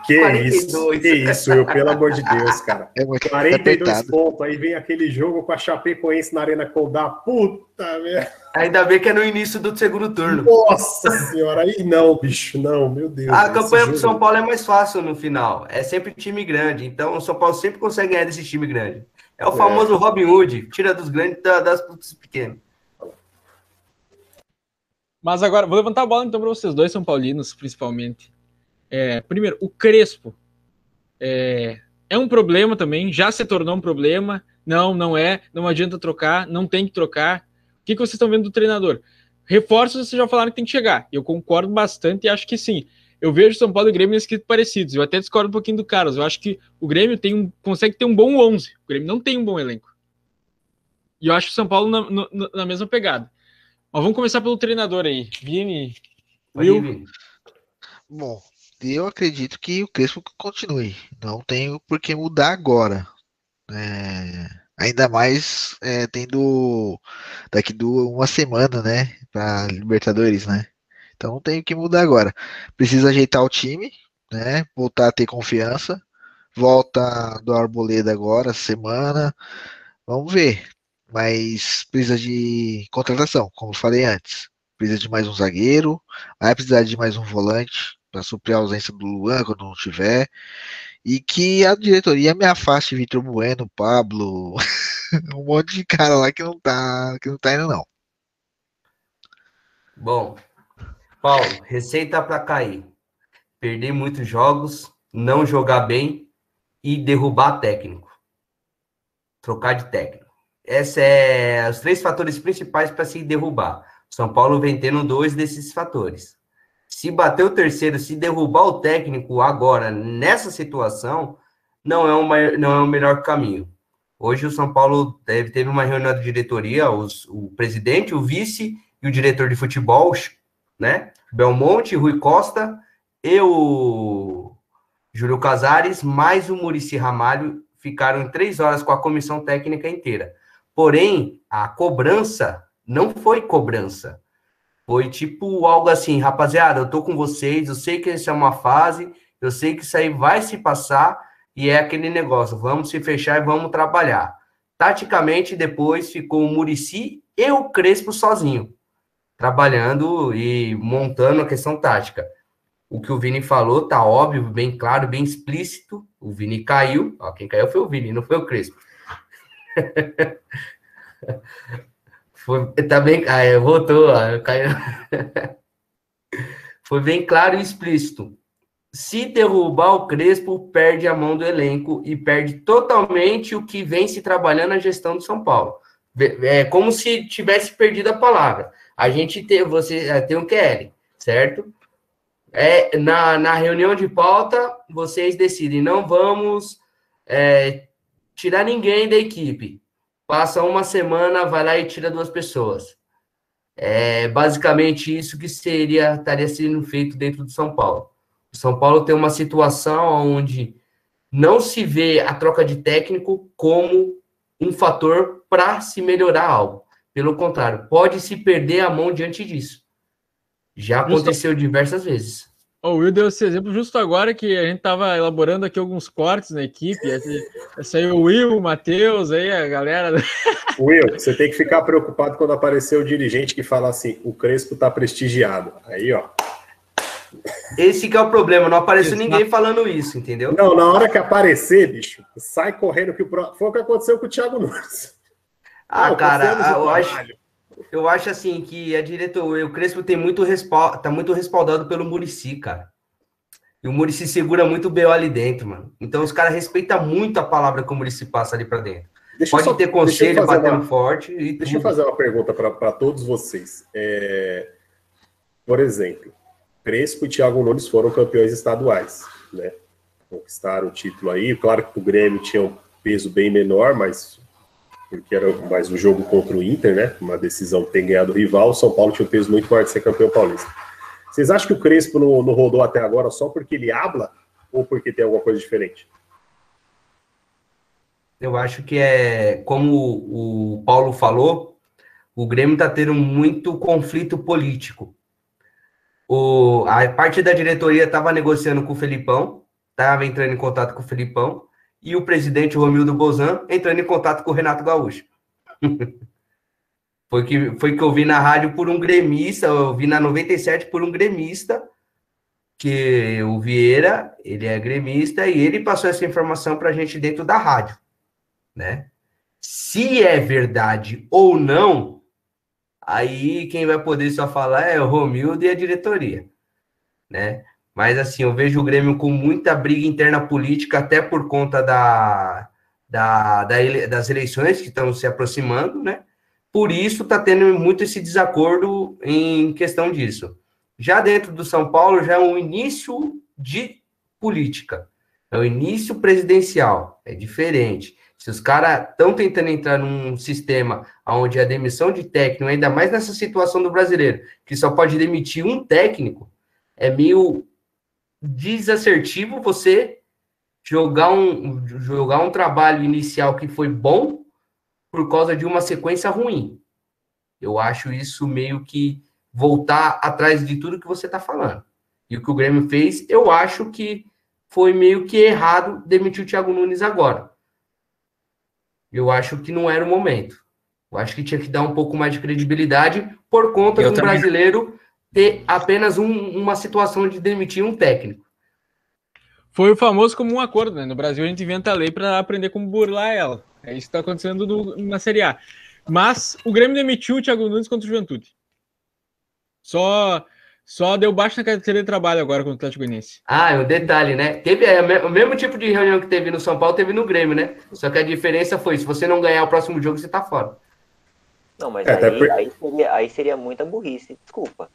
Que 42. isso, que isso, eu, pelo amor de Deus, cara. É 42 é pontos, aí vem aquele jogo com a Chapecoense na Arena Condá, puta merda. Ainda bem que é no início do segundo turno. Nossa senhora, aí não, bicho, não, meu Deus. A campanha pro São Paulo é mais fácil no final, é sempre time grande, então o São Paulo sempre consegue ganhar desse time grande. É o é. famoso Robin Hood, tira dos grandes das pequenas. Mas agora, vou levantar a bola então para vocês dois, São Paulinos, principalmente. É, primeiro, o Crespo é, é um problema também, já se tornou um problema. Não, não é, não adianta trocar, não tem que trocar. O que, que vocês estão vendo do treinador? Reforços, vocês já falaram que tem que chegar. Eu concordo bastante e acho que sim. Eu vejo São Paulo e Grêmio nesse parecidos. Eu até discordo um pouquinho do Carlos. Eu acho que o Grêmio tem um, consegue ter um bom 11. O Grêmio não tem um bom elenco. E eu acho o São Paulo na, na, na mesma pegada. Mas vamos começar pelo treinador aí. Vini. Will. Bom, eu acredito que o Crespo continue. Não tenho por que mudar agora. É, ainda mais é, tendo daqui do uma semana, né, para Libertadores, né? Então tenho que mudar agora. Precisa ajeitar o time, né? Voltar a ter confiança. Volta do Arboleda agora, semana. Vamos ver. Mas precisa de contratação, como falei antes. Precisa de mais um zagueiro, vai precisar de mais um volante para suprir a ausência do Luan quando não tiver. E que a diretoria me afaste Vitor Bueno, Pablo, [laughs] um monte de cara lá que não tá, que não tá indo não. Bom, Paulo, receita para cair. Perder muitos jogos, não jogar bem e derrubar técnico. Trocar de técnico. Esses é os três fatores principais para se derrubar. São Paulo vem tendo dois desses fatores. Se bater o terceiro, se derrubar o técnico agora, nessa situação, não é, uma, não é o melhor caminho. Hoje o São Paulo teve, teve uma reunião de diretoria, os, o presidente, o vice e o diretor de futebol, né? Belmonte, Rui Costa e o Júlio Casares, mais o Murici Ramalho, ficaram três horas com a comissão técnica inteira. Porém, a cobrança não foi cobrança. Foi tipo algo assim, rapaziada, eu tô com vocês, eu sei que isso é uma fase, eu sei que isso aí vai se passar e é aquele negócio, vamos se fechar e vamos trabalhar. Taticamente, depois ficou o Murici e o Crespo sozinho, trabalhando e montando a questão tática. o que o Vini falou tá óbvio, bem claro, bem explícito. O Vini caiu. Ó, quem caiu foi o Vini, não foi o Crespo. [laughs] foi, tá bem. Voltou, ó, caiu. [laughs] foi bem claro e explícito. Se derrubar o Crespo, perde a mão do elenco e perde totalmente o que vem se trabalhando na gestão do São Paulo. É como se tivesse perdido a palavra. A gente tem, você é, tem um QL, certo? É, na, na reunião de pauta, vocês decidem, não vamos é, tirar ninguém da equipe. Passa uma semana, vai lá e tira duas pessoas. É basicamente isso que seria estaria sendo feito dentro de São Paulo. O São Paulo tem uma situação onde não se vê a troca de técnico como um fator para se melhorar algo. Pelo contrário, pode se perder a mão diante disso. Já aconteceu diversas vezes. O Will deu esse exemplo justo agora que a gente estava elaborando aqui alguns cortes na equipe. Esse aí o Will, o Matheus, aí a galera. [laughs] Will, você tem que ficar preocupado quando aparecer o dirigente que fala assim: o Crespo está prestigiado. Aí, ó. Esse que é o problema, não apareceu Exato. ninguém falando isso, entendeu? Não, na hora que aparecer, bicho, sai correndo que o pro... foi o que aconteceu com o Thiago Nunes. Ah, cara, eu acho, eu acho assim que a diretoria, o Crespo tem muito respaldo, tá muito respaldado pelo Murici, cara. E o Murici segura muito o BO ali dentro, mano. Então os caras respeitam muito a palavra que o Murici passa ali para dentro. Deixa Pode só, ter conselho batendo uma, forte. deixa tudo. eu fazer uma pergunta para todos vocês. É, por exemplo, Crespo e Thiago Nunes foram campeões estaduais, né? Conquistaram o título aí. Claro que o Grêmio tinha um peso bem menor, mas porque era mais um jogo contra o Inter, né? Uma decisão tem ganhado o rival. O São Paulo tinha um peso muito maior de ser campeão paulista. Vocês acham que o Crespo não, não rodou até agora só porque ele habla ou porque tem alguma coisa diferente? Eu acho que é, como o Paulo falou, o Grêmio está tendo muito conflito político. O, a parte da diretoria estava negociando com o Felipão, estava entrando em contato com o Felipão, e o presidente Romildo Bozan entrando em contato com o Renato Gaúcho. foi, que, foi que eu vi na rádio por um gremista, eu vi na 97 por um gremista, que o Vieira, ele é gremista, e ele passou essa informação para a gente dentro da rádio, né? Se é verdade ou não, aí quem vai poder só falar é o Romildo e a diretoria, né? Mas assim, eu vejo o Grêmio com muita briga interna política, até por conta da, da, da das eleições que estão se aproximando, né? Por isso está tendo muito esse desacordo em questão disso. Já dentro do São Paulo, já é um início de política, é o início presidencial, é diferente. Se os caras estão tentando entrar num sistema onde a demissão de técnico, ainda mais nessa situação do brasileiro, que só pode demitir um técnico, é meio desassertivo você jogar um, jogar um trabalho inicial que foi bom por causa de uma sequência ruim. Eu acho isso meio que voltar atrás de tudo que você está falando. E o que o Grêmio fez, eu acho que foi meio que errado demitir o Thiago Nunes agora. Eu acho que não era o momento. Eu acho que tinha que dar um pouco mais de credibilidade por conta eu do também. brasileiro ter apenas um, uma situação de demitir um técnico. Foi o famoso como um acordo, né? No Brasil a gente inventa a lei para aprender como burlar ela. É isso que está acontecendo no, na Série A. Mas o Grêmio demitiu o Thiago Nunes contra o Juventude. Só só deu baixo na carteira de trabalho agora com o Atlético Goianiense. Ah, é um detalhe, né? Teve é, o mesmo tipo de reunião que teve no São Paulo, teve no Grêmio, né? Só que a diferença foi, se você não ganhar o próximo jogo, você tá fora. Não, mas é, aí, por... aí, seria, aí seria muita burrice, desculpa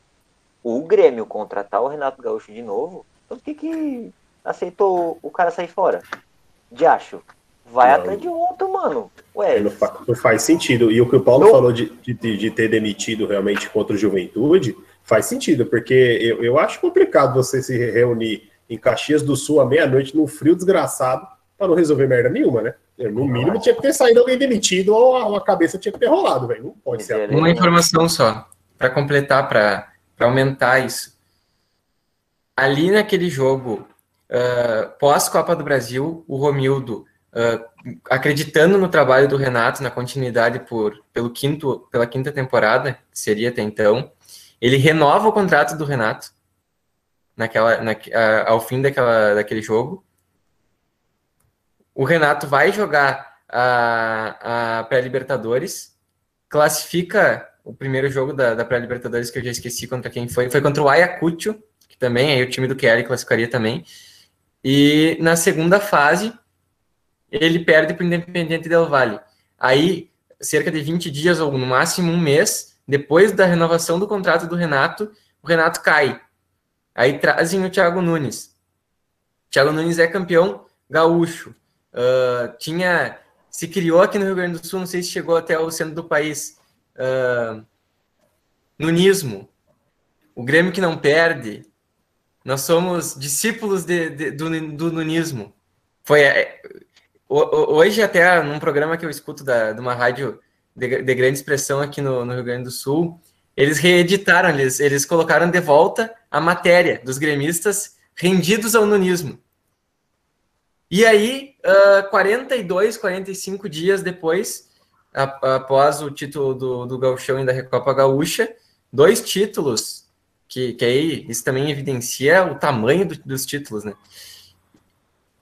o Grêmio contratar o Renato Gaúcho de novo, então por que, que aceitou o cara sair fora? De acho. Vai não. atrás de outro, mano. Ué, não, faz, não faz sentido. E o que o Paulo não. falou de, de, de, ter demitido realmente contra o Juventude faz sentido, porque eu, eu acho complicado você se reunir em Caxias do Sul à meia-noite, num frio desgraçado, para não resolver merda nenhuma, né? No mínimo tinha que ter saído alguém demitido ou a, a cabeça tinha que ter rolado, velho. Não pode ser. Uma informação só, para completar, para para aumentar isso. Ali naquele jogo, uh, pós-Copa do Brasil, o Romildo, uh, acreditando no trabalho do Renato, na continuidade por, pelo quinto, pela quinta temporada, que seria até então, ele renova o contrato do Renato. naquela, na, ao fim daquela, daquele jogo. O Renato vai jogar a, a pré-Libertadores, classifica o primeiro jogo da, da pré-Libertadores, que eu já esqueci contra quem foi, foi contra o Ayacucho, que também aí o time do Kelly classificaria também. E na segunda fase, ele perde para o Independiente Del Valle. Aí, cerca de 20 dias ou no máximo um mês, depois da renovação do contrato do Renato, o Renato cai. Aí trazem o Thiago Nunes. Thiago Nunes é campeão gaúcho. Uh, tinha se criou aqui no Rio Grande do Sul, não sei se chegou até o centro do país, uh, nunismo, o Grêmio que não perde, nós somos discípulos de, de, do, do nunismo. Foi, é, hoje até num programa que eu escuto da, de uma rádio de, de grande expressão aqui no, no, Rio Grande do Sul, eles reeditaram, eles, eles colocaram de volta a matéria dos gremistas rendidos ao nunismo. E aí, uh, 42, 45 dias depois, após o título do, do Gauchão e da Recopa Gaúcha, dois títulos, que, que aí isso também evidencia o tamanho do, dos títulos, né?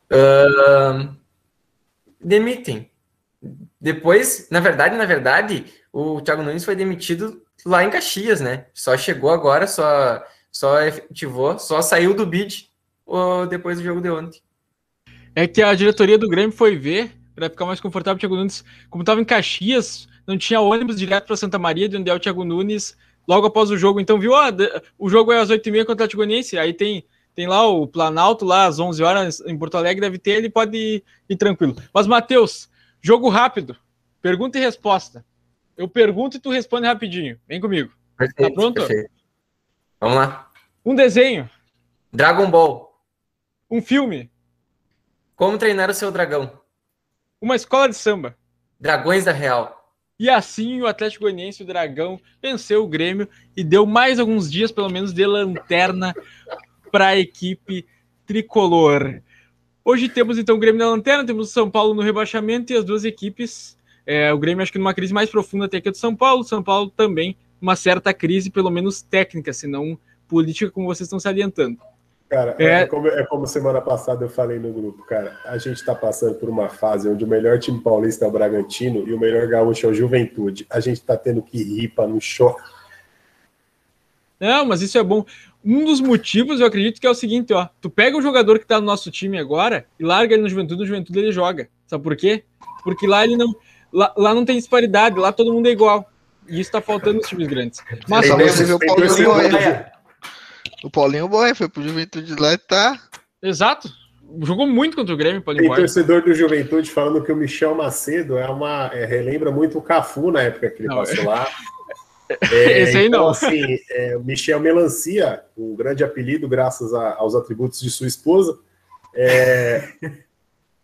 Uh, demitem. Depois, na verdade, na verdade, o Thiago Nunes foi demitido lá em Caxias, né? Só chegou agora, só, só efetivou, só saiu do bid depois do jogo de ontem. É que a diretoria do Grêmio foi ver para ficar mais confortável o Thiago Nunes. Como estava em Caxias, não tinha ônibus direto para Santa Maria, de onde é o Thiago Nunes, logo após o jogo. Então, viu, ó, o jogo é às 8h30 contra o Atlético Goianiense, aí tem, tem lá o Planalto, lá às 11 horas em Porto Alegre, deve ter, ele pode ir, ir tranquilo. Mas, Matheus, jogo rápido, pergunta e resposta. Eu pergunto e tu responde rapidinho. Vem comigo. Perfeito, tá pronto? Perfeito. Vamos lá. Um desenho. Dragon Ball. Um filme. Como treinar o seu dragão? Uma escola de samba. Dragões da Real. E assim o Atlético Goianiense, o Dragão, venceu o Grêmio e deu mais alguns dias, pelo menos, de lanterna para a equipe tricolor. Hoje temos então o Grêmio na lanterna, temos o São Paulo no rebaixamento e as duas equipes. É, o Grêmio acho que numa crise mais profunda até que a do São Paulo, o São Paulo também uma certa crise, pelo menos técnica, se não política, como vocês estão salientando. Cara, é... É, como, é como semana passada eu falei no grupo, cara. A gente está passando por uma fase onde o melhor time paulista é o Bragantino e o melhor gaúcho é o Juventude. A gente está tendo que rir para no choque. Não, mas isso é bom. Um dos motivos, eu acredito que é o seguinte, ó. Tu pega o jogador que tá no nosso time agora e larga ele no Juventude, no Juventude ele joga. Sabe por quê? Porque lá ele não. Lá, lá não tem disparidade, lá todo mundo é igual. E isso tá faltando nos times grandes. Mas você vê o Paulinho Boy foi pro Juventude lá e tá. Exato. Jogou muito contra o Grêmio, Paulinho Tem torcedor do Juventude falando que o Michel Macedo é uma. É, relembra muito o Cafu na época que ele não, passou é... lá. É, [laughs] Esse aí então, não. assim, é, Michel Melancia, um grande apelido, graças a, aos atributos de sua esposa. É,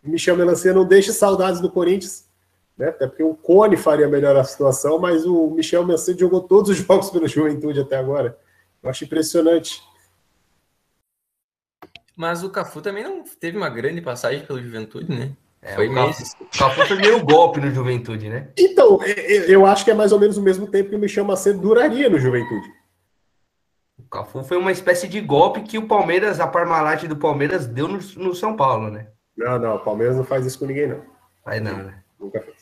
Michel Melancia não deixa saudades do Corinthians, né? Até porque o Cone faria melhor a situação, mas o Michel Melancia jogou todos os jogos pelo Juventude até agora. Eu acho impressionante. Mas o Cafu também não teve uma grande passagem pelo Juventude, né? É, foi o Cafu, o Cafu foi meio golpe no Juventude, né? Então, eu acho que é mais ou menos o mesmo tempo que o Michel Macedo duraria no Juventude. O Cafu foi uma espécie de golpe que o Palmeiras, a Parmalat do Palmeiras, deu no, no São Paulo, né? Não, não, o Palmeiras não faz isso com ninguém, não. Faz não, né?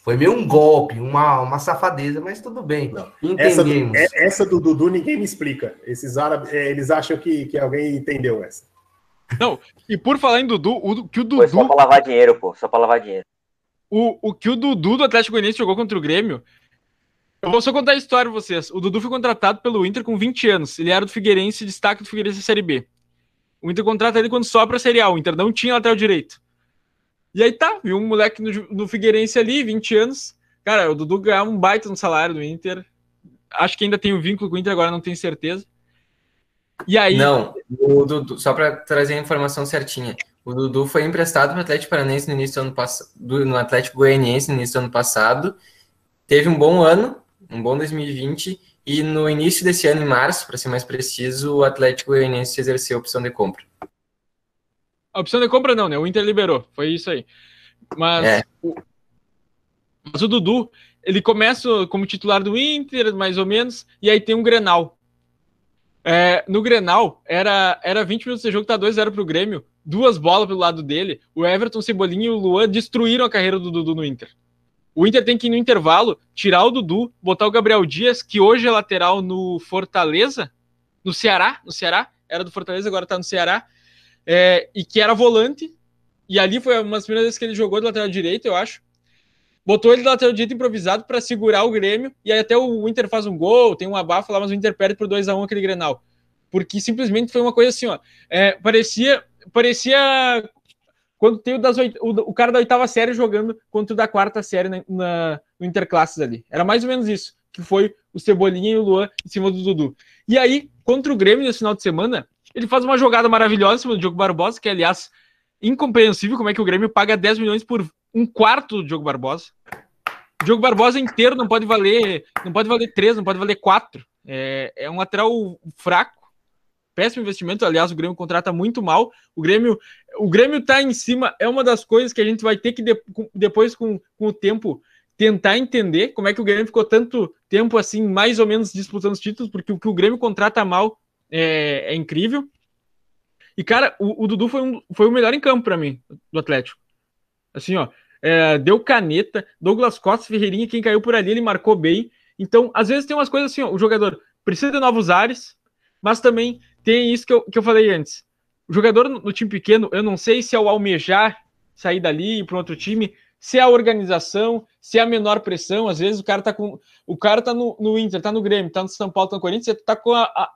Foi meio um golpe, uma, uma safadeza, mas tudo bem. Não. Entendemos. Essa do, é, essa do Dudu ninguém me explica. Esses árabes, é, eles acham que, que alguém entendeu essa. Não, e por falar em Dudu, o que o Dudu. Foi só pra lavar dinheiro, pô. Só pra lavar dinheiro. O, o que o Dudu do Atlético Goianiense jogou contra o Grêmio. Eu vou só contar a história pra vocês. O Dudu foi contratado pelo Inter com 20 anos. Ele era do Figueirense, destaque do Figueirense da Série B. O Inter contrata ele quando sobe pra Série A. O Inter não tinha lateral direito. E aí tá, viu um moleque no, no Figueirense ali, 20 anos. Cara, o Dudu ganhava um baita no salário do Inter. Acho que ainda tem um vínculo com o Inter, agora não tenho certeza. E aí. Não, o Dudu, só para trazer a informação certinha. O Dudu foi emprestado para o Atlético Paranaense no início do ano passado, no Atlético Goianiense no início do ano passado. Teve um bom ano, um bom 2020, e no início desse ano, em março, para ser mais preciso, o Atlético Goianiense exerceu a opção de compra. A opção de compra não, né? O Inter liberou. Foi isso aí. Mas, é. o, mas o Dudu, ele começa como titular do Inter, mais ou menos, e aí tem um Grenal. É, no Grenal, era, era 20 minutos de jogo, tá 2x0 pro Grêmio, duas bolas pelo lado dele. O Everton, Cebolinha e o Luan destruíram a carreira do Dudu no Inter. O Inter tem que ir no intervalo, tirar o Dudu, botar o Gabriel Dias, que hoje é lateral no Fortaleza, no Ceará, no Ceará, era do Fortaleza, agora tá no Ceará, é, e que era volante, e ali foi uma das primeiras vezes que ele jogou do lateral direito, eu acho. Botou ele do lateral direito improvisado para segurar o Grêmio, e aí até o Inter faz um gol, tem um abafo lá, mas o Inter perde por 2 a 1 aquele Grenal. Porque simplesmente foi uma coisa assim, ó, é, parecia, parecia quando tem o, das oit... o, cara da oitava série jogando contra o da quarta série na, na, no Interclasses ali. Era mais ou menos isso, que foi o Cebolinha e o Luan em cima do Dudu. E aí, contra o Grêmio nesse final de semana, ele faz uma jogada maravilhosa em cima do Diogo Barbosa, que é, aliás, incompreensível como é que o Grêmio paga 10 milhões por um quarto do Diogo Barbosa. O Diogo Barbosa inteiro não pode valer, não pode valer 3, não pode valer 4. É, é um lateral fraco péssimo investimento. Aliás, o Grêmio contrata muito mal. O Grêmio, o Grêmio tá em cima, é uma das coisas que a gente vai ter que de, depois, com, com o tempo, tentar entender como é que o Grêmio ficou tanto tempo assim, mais ou menos disputando os títulos, porque o que o Grêmio contrata mal é, é incrível. E, cara, o, o Dudu foi, um, foi o melhor em campo para mim, do Atlético. Assim, ó, é, deu caneta, Douglas Costa, Ferreirinha, quem caiu por ali, ele marcou bem. Então, às vezes tem umas coisas assim, ó, o jogador precisa de novos ares, mas também tem isso que eu, que eu falei antes. O jogador no, time pequeno, eu não sei se é o almejar sair dali e para outro time, se é a organização, se é a menor pressão. Às vezes o cara tá com. O cara tá no, no Inter, tá no Grêmio, tá no São Paulo, tá no Corinthians, você tá com a, a,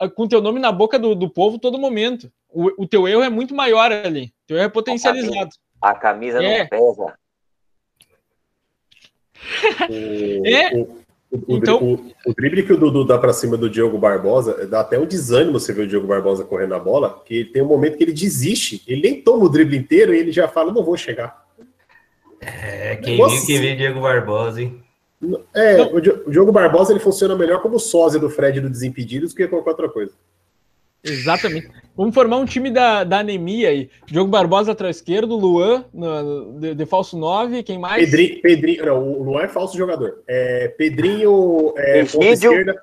a com teu nome na boca do, do povo todo momento. O, o teu erro é muito maior ali. O teu erro é potencializado. A camisa, é. não pesa. é. O, o, então... o, o, drible que o Dudu dá para cima do Diogo Barbosa, dá até um desânimo você ver o Diogo Barbosa correndo a bola, que tem um momento que ele desiste, ele nem toma o drible inteiro e ele já fala, não vou chegar. É, quem Nossa. viu que vê Diego Barbosa, hein? É, o, o Diogo Barbosa ele funciona melhor como sósia do Fred do Desimpedidos que qualquer outra coisa. Exatamente. Vamos formar um time da, da anemia aí. Diogo Barbosa atrás esquerdo, Luan no, de, de, falso 9, quem mais? Pedrinho, Pedrinho, não, o Luan é falso jogador. É, Pedrinho, é, Egídio, esquerda.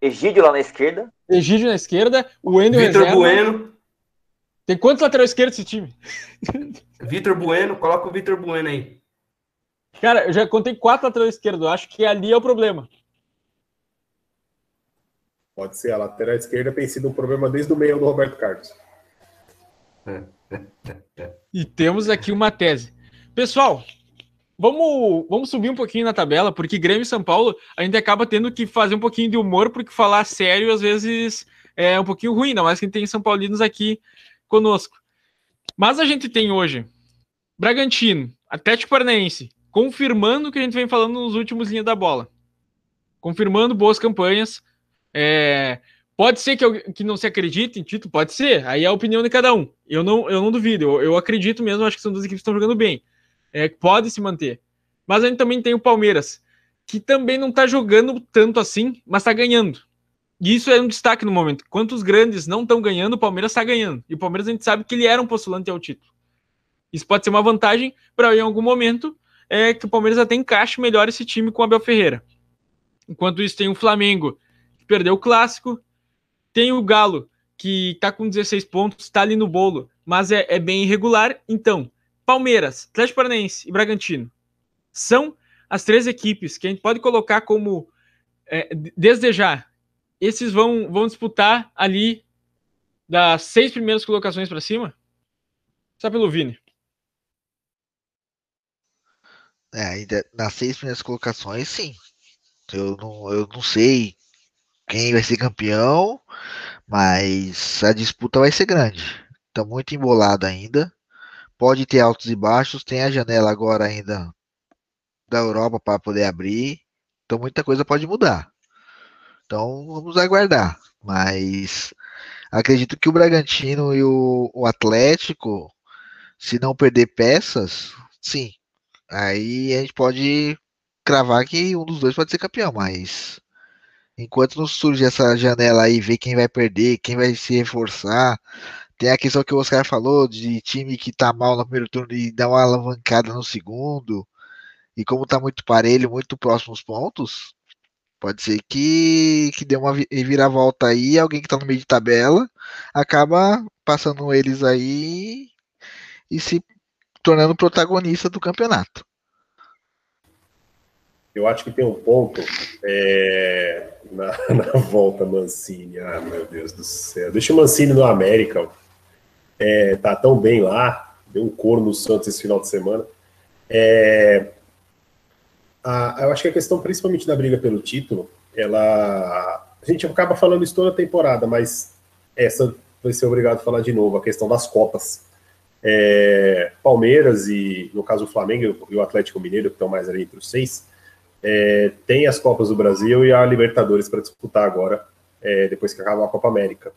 Egídio lá na esquerda. Egídio na esquerda, o Ender Vitor Bueno. Tem quantos lateral esquerdo esse time? Vitor Bueno, coloca o Vitor Bueno aí. Cara, eu já contei quatro lateral esquerdo, acho que ali é o problema. Pode ser, a lateral esquerda tem sido um problema desde o meio do Roberto Carlos. e temos aqui uma tese. Pessoal, vamos, vamos subir um pouquinho na tabela, porque Grêmio e São Paulo a gente acaba tendo que fazer um pouquinho de humor, porque falar sério às vezes é um pouquinho ruim, ainda mais que tem São Paulinos aqui conosco. Mas a gente tem hoje Bragantino, Atlético Paranaense, confirmando o que a gente vem falando nos últimos linhas da bola. Confirmando boas campanhas, é, pode ser que, eu, que não se acredite em título, pode ser. Aí é a opinião de cada um. Eu não, eu não duvido. Eu, eu acredito mesmo, acho que são duas equipes que estão jogando bem. É, pode se manter. Mas a gente também tem o Palmeiras, que também não está jogando tanto assim, mas está ganhando. E isso é um destaque no momento. Quantos grandes não estão ganhando, o Palmeiras está ganhando. E o Palmeiras a gente sabe que ele era um postulante ao título. Isso pode ser uma vantagem para em algum momento é que o Palmeiras até encaixe melhor esse time com o Abel Ferreira. Enquanto isso, tem o Flamengo, perdeu o clássico. Tem o Galo, que tá com 16 pontos, tá ali no bolo, mas é, é bem irregular. Então, Palmeiras, Atlético Paranaense e Bragantino são as três equipes que a gente pode colocar como é, desde já. Esses vão, vão disputar ali das seis primeiras colocações para cima? Só pelo Vini. É, ainda nas seis primeiras colocações, sim. Eu não, eu não sei quem vai ser campeão, mas a disputa vai ser grande. Está muito embolado ainda. Pode ter altos e baixos, tem a janela agora ainda da Europa para poder abrir. Então muita coisa pode mudar. Então vamos aguardar. Mas acredito que o Bragantino e o, o Atlético, se não perder peças, sim. Aí a gente pode cravar que um dos dois pode ser campeão, mas enquanto não surge essa janela aí, ver quem vai perder, quem vai se reforçar. Tem a questão que o Oscar falou de time que tá mal no primeiro turno e dá uma alavancada no segundo. E como tá muito parelho, muito próximos pontos, Pode ser que, que dê uma viravolta aí, alguém que tá no meio de tabela acaba passando eles aí e se tornando protagonista do campeonato. Eu acho que tem um ponto é, na, [laughs] na, volta Mancini. Ah, meu Deus do céu. Deixa o Mancini no América. É, tá tão bem lá. Deu um coro no Santos esse final de semana. É, a, eu acho que a questão, principalmente da briga pelo título, ela. A gente acaba falando isso toda a temporada, mas essa vai ser obrigado a falar de novo, a questão das Copas. É, Palmeiras e, no caso, o Flamengo e o Atlético Mineiro, que estão mais ali entre os seis, é, tem as Copas do Brasil e a Libertadores para disputar agora, é, depois que acabar a Copa América.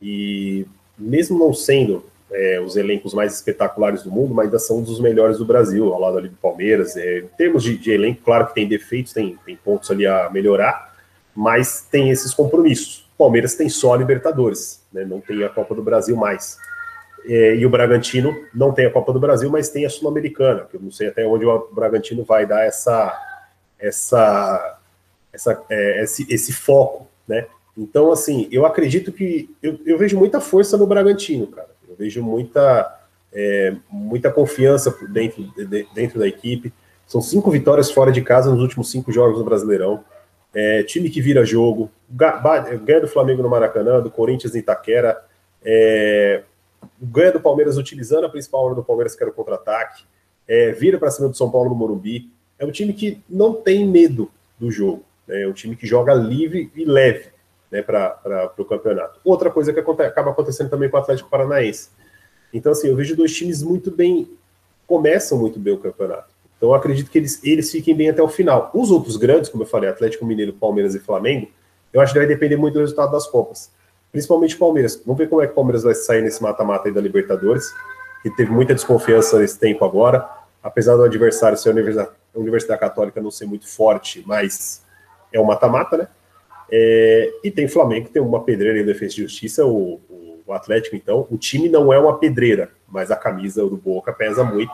E mesmo não sendo é, os elencos mais espetaculares do mundo, mas ainda são um dos melhores do Brasil, ao lado ali do Palmeiras. É, em termos de, de, elenco, claro que tem defeitos, tem, tem pontos ali a melhorar, mas tem esses compromissos. O Palmeiras tem só a Libertadores, né, não tem a Copa do Brasil mais. É, e o Bragantino não tem a Copa do Brasil, mas tem a Sul-Americana, que eu não sei até onde o Bragantino vai dar essa, essa, essa, é, esse, esse foco, né? Então, assim, eu acredito que eu, eu vejo muita força no Bragantino, cara. Eu vejo muita, é, muita confiança dentro, de, dentro da equipe. São cinco vitórias fora de casa nos últimos cinco jogos no Brasileirão. É, time que vira jogo, ganha do Flamengo no Maracanã, do Corinthians em Itaquera, é, ganha do Palmeiras utilizando a principal hora do Palmeiras, que era o contra-ataque, é, vira para cima do São Paulo no Morumbi. É um time que não tem medo do jogo, né? é um time que joga livre e leve né, para o campeonato. Outra coisa que acaba acontecendo também com o Atlético Paranaense. Então, assim, eu vejo dois times muito bem, começam muito bem o campeonato. Então, eu acredito que eles, eles fiquem bem até o final. Os outros grandes, como eu falei, Atlético Mineiro, Palmeiras e Flamengo, eu acho que vai depender muito do resultado das Copas. Principalmente o Palmeiras. Vamos ver como é que o Palmeiras vai sair nesse mata-mata aí da Libertadores, que teve muita desconfiança nesse tempo agora. Apesar do adversário ser a Universidade, Católica não ser muito forte, mas é um mata-mata, né? É, e tem Flamengo, tem uma pedreira em defesa de justiça, o, o, Atlético, então. O time não é uma pedreira, mas a camisa do Boca pesa muito.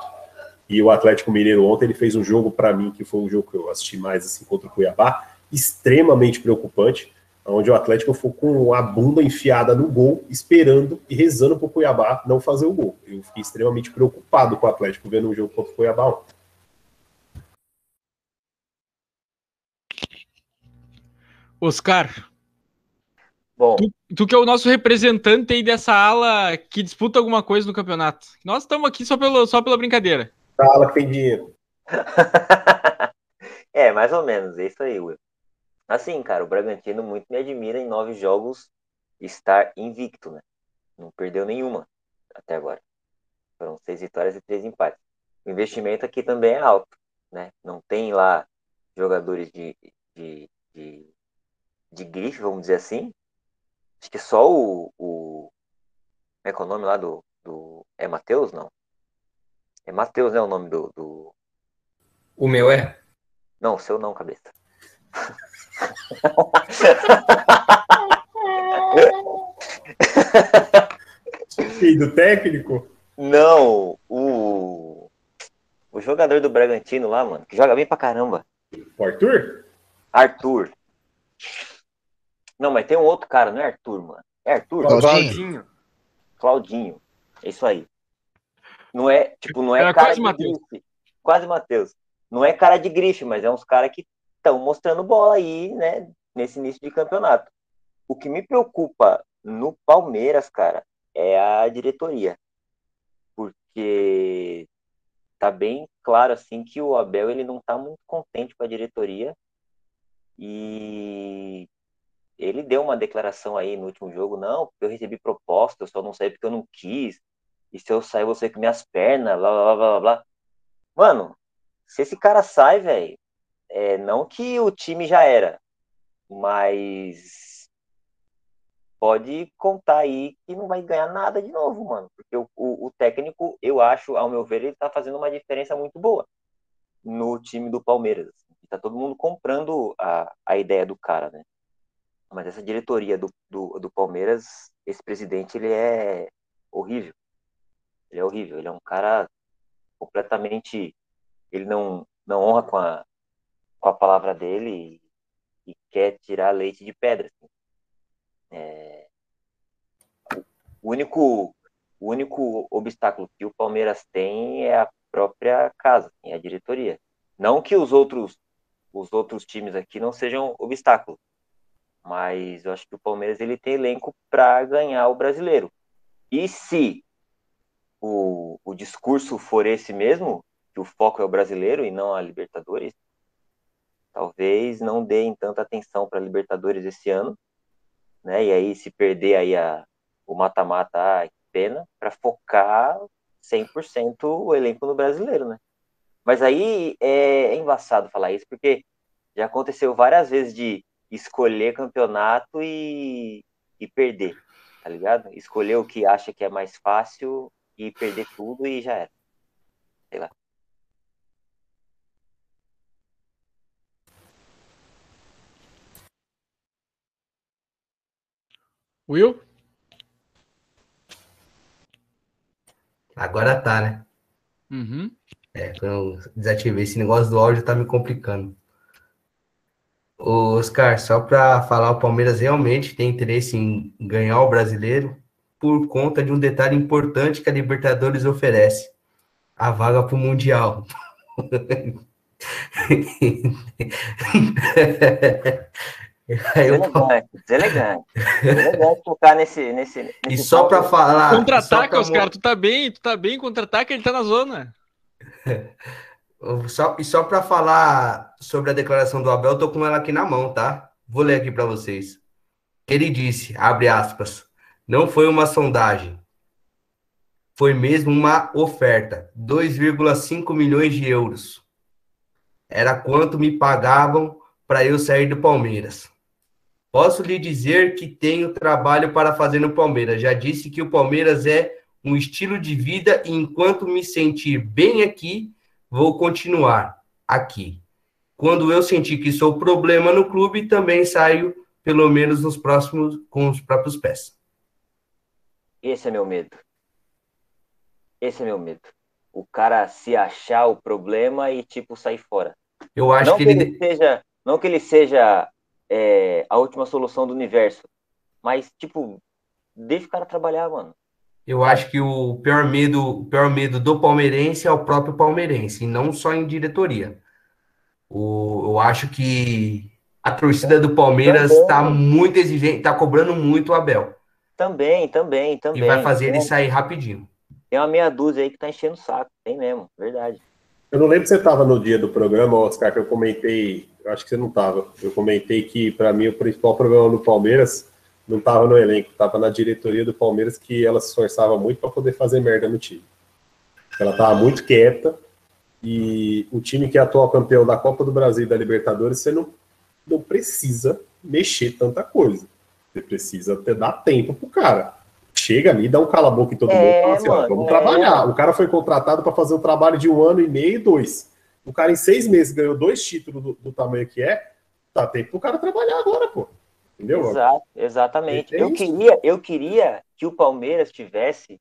E o Atlético Mineiro ontem ele fez um jogo para mim que foi um jogo que eu assisti mais assim contra o Cuiabá, extremamente preocupante, onde o Atlético foi com a bunda enfiada no gol, esperando e rezando para o Cuiabá não fazer o gol. Eu fiquei extremamente preocupado com o Atlético vendo um jogo contra o Cuiabá ontem. Oscar. Bom. Tu, tu, que é o nosso representante aí dessa ala que disputa alguma coisa no campeonato. Nós estamos aqui só, pelo, só pela brincadeira. A ala que tem dinheiro. [laughs] é, mais ou menos, é isso aí, Will. Assim, cara, o Bragantino muito me admira em nove jogos estar invicto, né? Não perdeu nenhuma até agora. Foram seis vitórias e três empates. O investimento aqui também é alto, né? Não tem lá jogadores de, de, de de grife, vamos dizer assim. Acho que só o. o como é que é o nome lá do. do é Matheus, não? É Matheus, né? O nome do, do. O meu é? Não, o seu não, cabeça. E do técnico? Não, o. O jogador do Bragantino lá, mano, que joga bem pra caramba. O Arthur? Arthur. Não, mas tem um outro cara, não é Arthur, mano. É Arthur? Claudinho. Claudinho. É isso aí. Não é, tipo, não é Era cara quase de Mateus. grife. Quase Matheus. Não é cara de grife, mas é uns caras que estão mostrando bola aí, né, nesse início de campeonato. O que me preocupa no Palmeiras, cara, é a diretoria. Porque tá bem claro assim que o Abel ele não tá muito contente com a diretoria e ele deu uma declaração aí no último jogo, não, porque eu recebi proposta, eu só não saí porque eu não quis, e se eu sair, você com minhas pernas, blá, blá, blá, blá, blá. Mano, se esse cara sai, velho, é, não que o time já era, mas pode contar aí que não vai ganhar nada de novo, mano, porque o, o, o técnico, eu acho, ao meu ver, ele tá fazendo uma diferença muito boa no time do Palmeiras. Tá todo mundo comprando a, a ideia do cara, né? Mas essa diretoria do, do, do Palmeiras, esse presidente, ele é horrível. Ele é horrível. Ele é um cara completamente. Ele não, não honra com a, com a palavra dele. e quer tirar leite de pedra. Assim. É... O único, o único obstáculo que o Palmeiras tem é a própria casa, assim, a diretoria. Não que os outros, os outros times aqui não sejam obstáculos, mas eu acho que o Palmeiras ele tem elenco para ganhar o brasileiro. E se o, o discurso for esse mesmo, que o foco é o brasileiro e não a Libertadores, talvez não deem tanta atenção para a Libertadores esse ano, né? E aí se perder aí a, o mata-mata, ah, que pena, para focar 100% o elenco no brasileiro, né? Mas aí é, é embaçado falar isso, porque já aconteceu várias vezes de escolher campeonato e, e perder, tá ligado? Escolher o que acha que é mais fácil e perder tudo e já era. Sei lá. Will? Agora tá, né? Uhum. É, quando eu desativei esse negócio do áudio, tá me complicando. Oscar, só para falar, o Palmeiras realmente tem interesse em ganhar o brasileiro por conta de um detalhe importante que a Libertadores oferece: a vaga para o Mundial. [laughs] Deselegante, deselegante. Deselegante tocar nesse, nesse, nesse. E só para falar. Contra-ataque, Oscar, tu tá bem, tu tá bem, contra-ataque, ele tá na zona. [laughs] Só, e só para falar sobre a declaração do Abel, tô com ela aqui na mão, tá? Vou ler aqui para vocês. Ele disse, abre aspas, não foi uma sondagem, foi mesmo uma oferta, 2,5 milhões de euros. Era quanto me pagavam para eu sair do Palmeiras. Posso lhe dizer que tenho trabalho para fazer no Palmeiras. Já disse que o Palmeiras é um estilo de vida e enquanto me sentir bem aqui, vou continuar aqui. Quando eu sentir que sou problema no clube, também saio, pelo menos nos próximos, com os próprios pés. Esse é meu medo. Esse é meu medo. O cara se achar o problema e, tipo, sair fora. Eu acho não que, ele. ele seja não que ele seja é, a última solução do universo, mas, tipo, deixa o cara trabalhar, mano. Eu acho que o pior medo, o pior medo do palmeirense é o próprio palmeirense, e não só em diretoria. O, eu acho que a torcida do Palmeiras está muito exigente, está cobrando muito o Abel. Também, também, também. E vai fazer ele sair rapidinho. Tem uma meia dúzia aí que tá enchendo o saco, tem mesmo, verdade. Eu não lembro se você estava no dia do programa, Oscar, que eu comentei, eu acho que você não estava. Eu comentei que, para mim, o principal problema do Palmeiras não estava no elenco, estava na diretoria do Palmeiras, que ela se esforçava muito para poder fazer merda no time. Ela estava muito quieta, e o time que é atual campeão da Copa do Brasil e da Libertadores, você não, não precisa mexer tanta coisa. Você precisa ter, dar tempo pro cara chega ali, dá um cala-boca em todo É, mundo fala assim, ó, mano, vamos é. trabalhar. O cara foi contratado para fazer um trabalho de um ano e meio e dois. O cara em seis meses ganhou dois títulos do, do tamanho que é, tá tempo pro cara trabalhar agora, pô. Entendeu? Exato, exatamente. É Eu isso. queria, eu queria que o Palmeiras tivesse,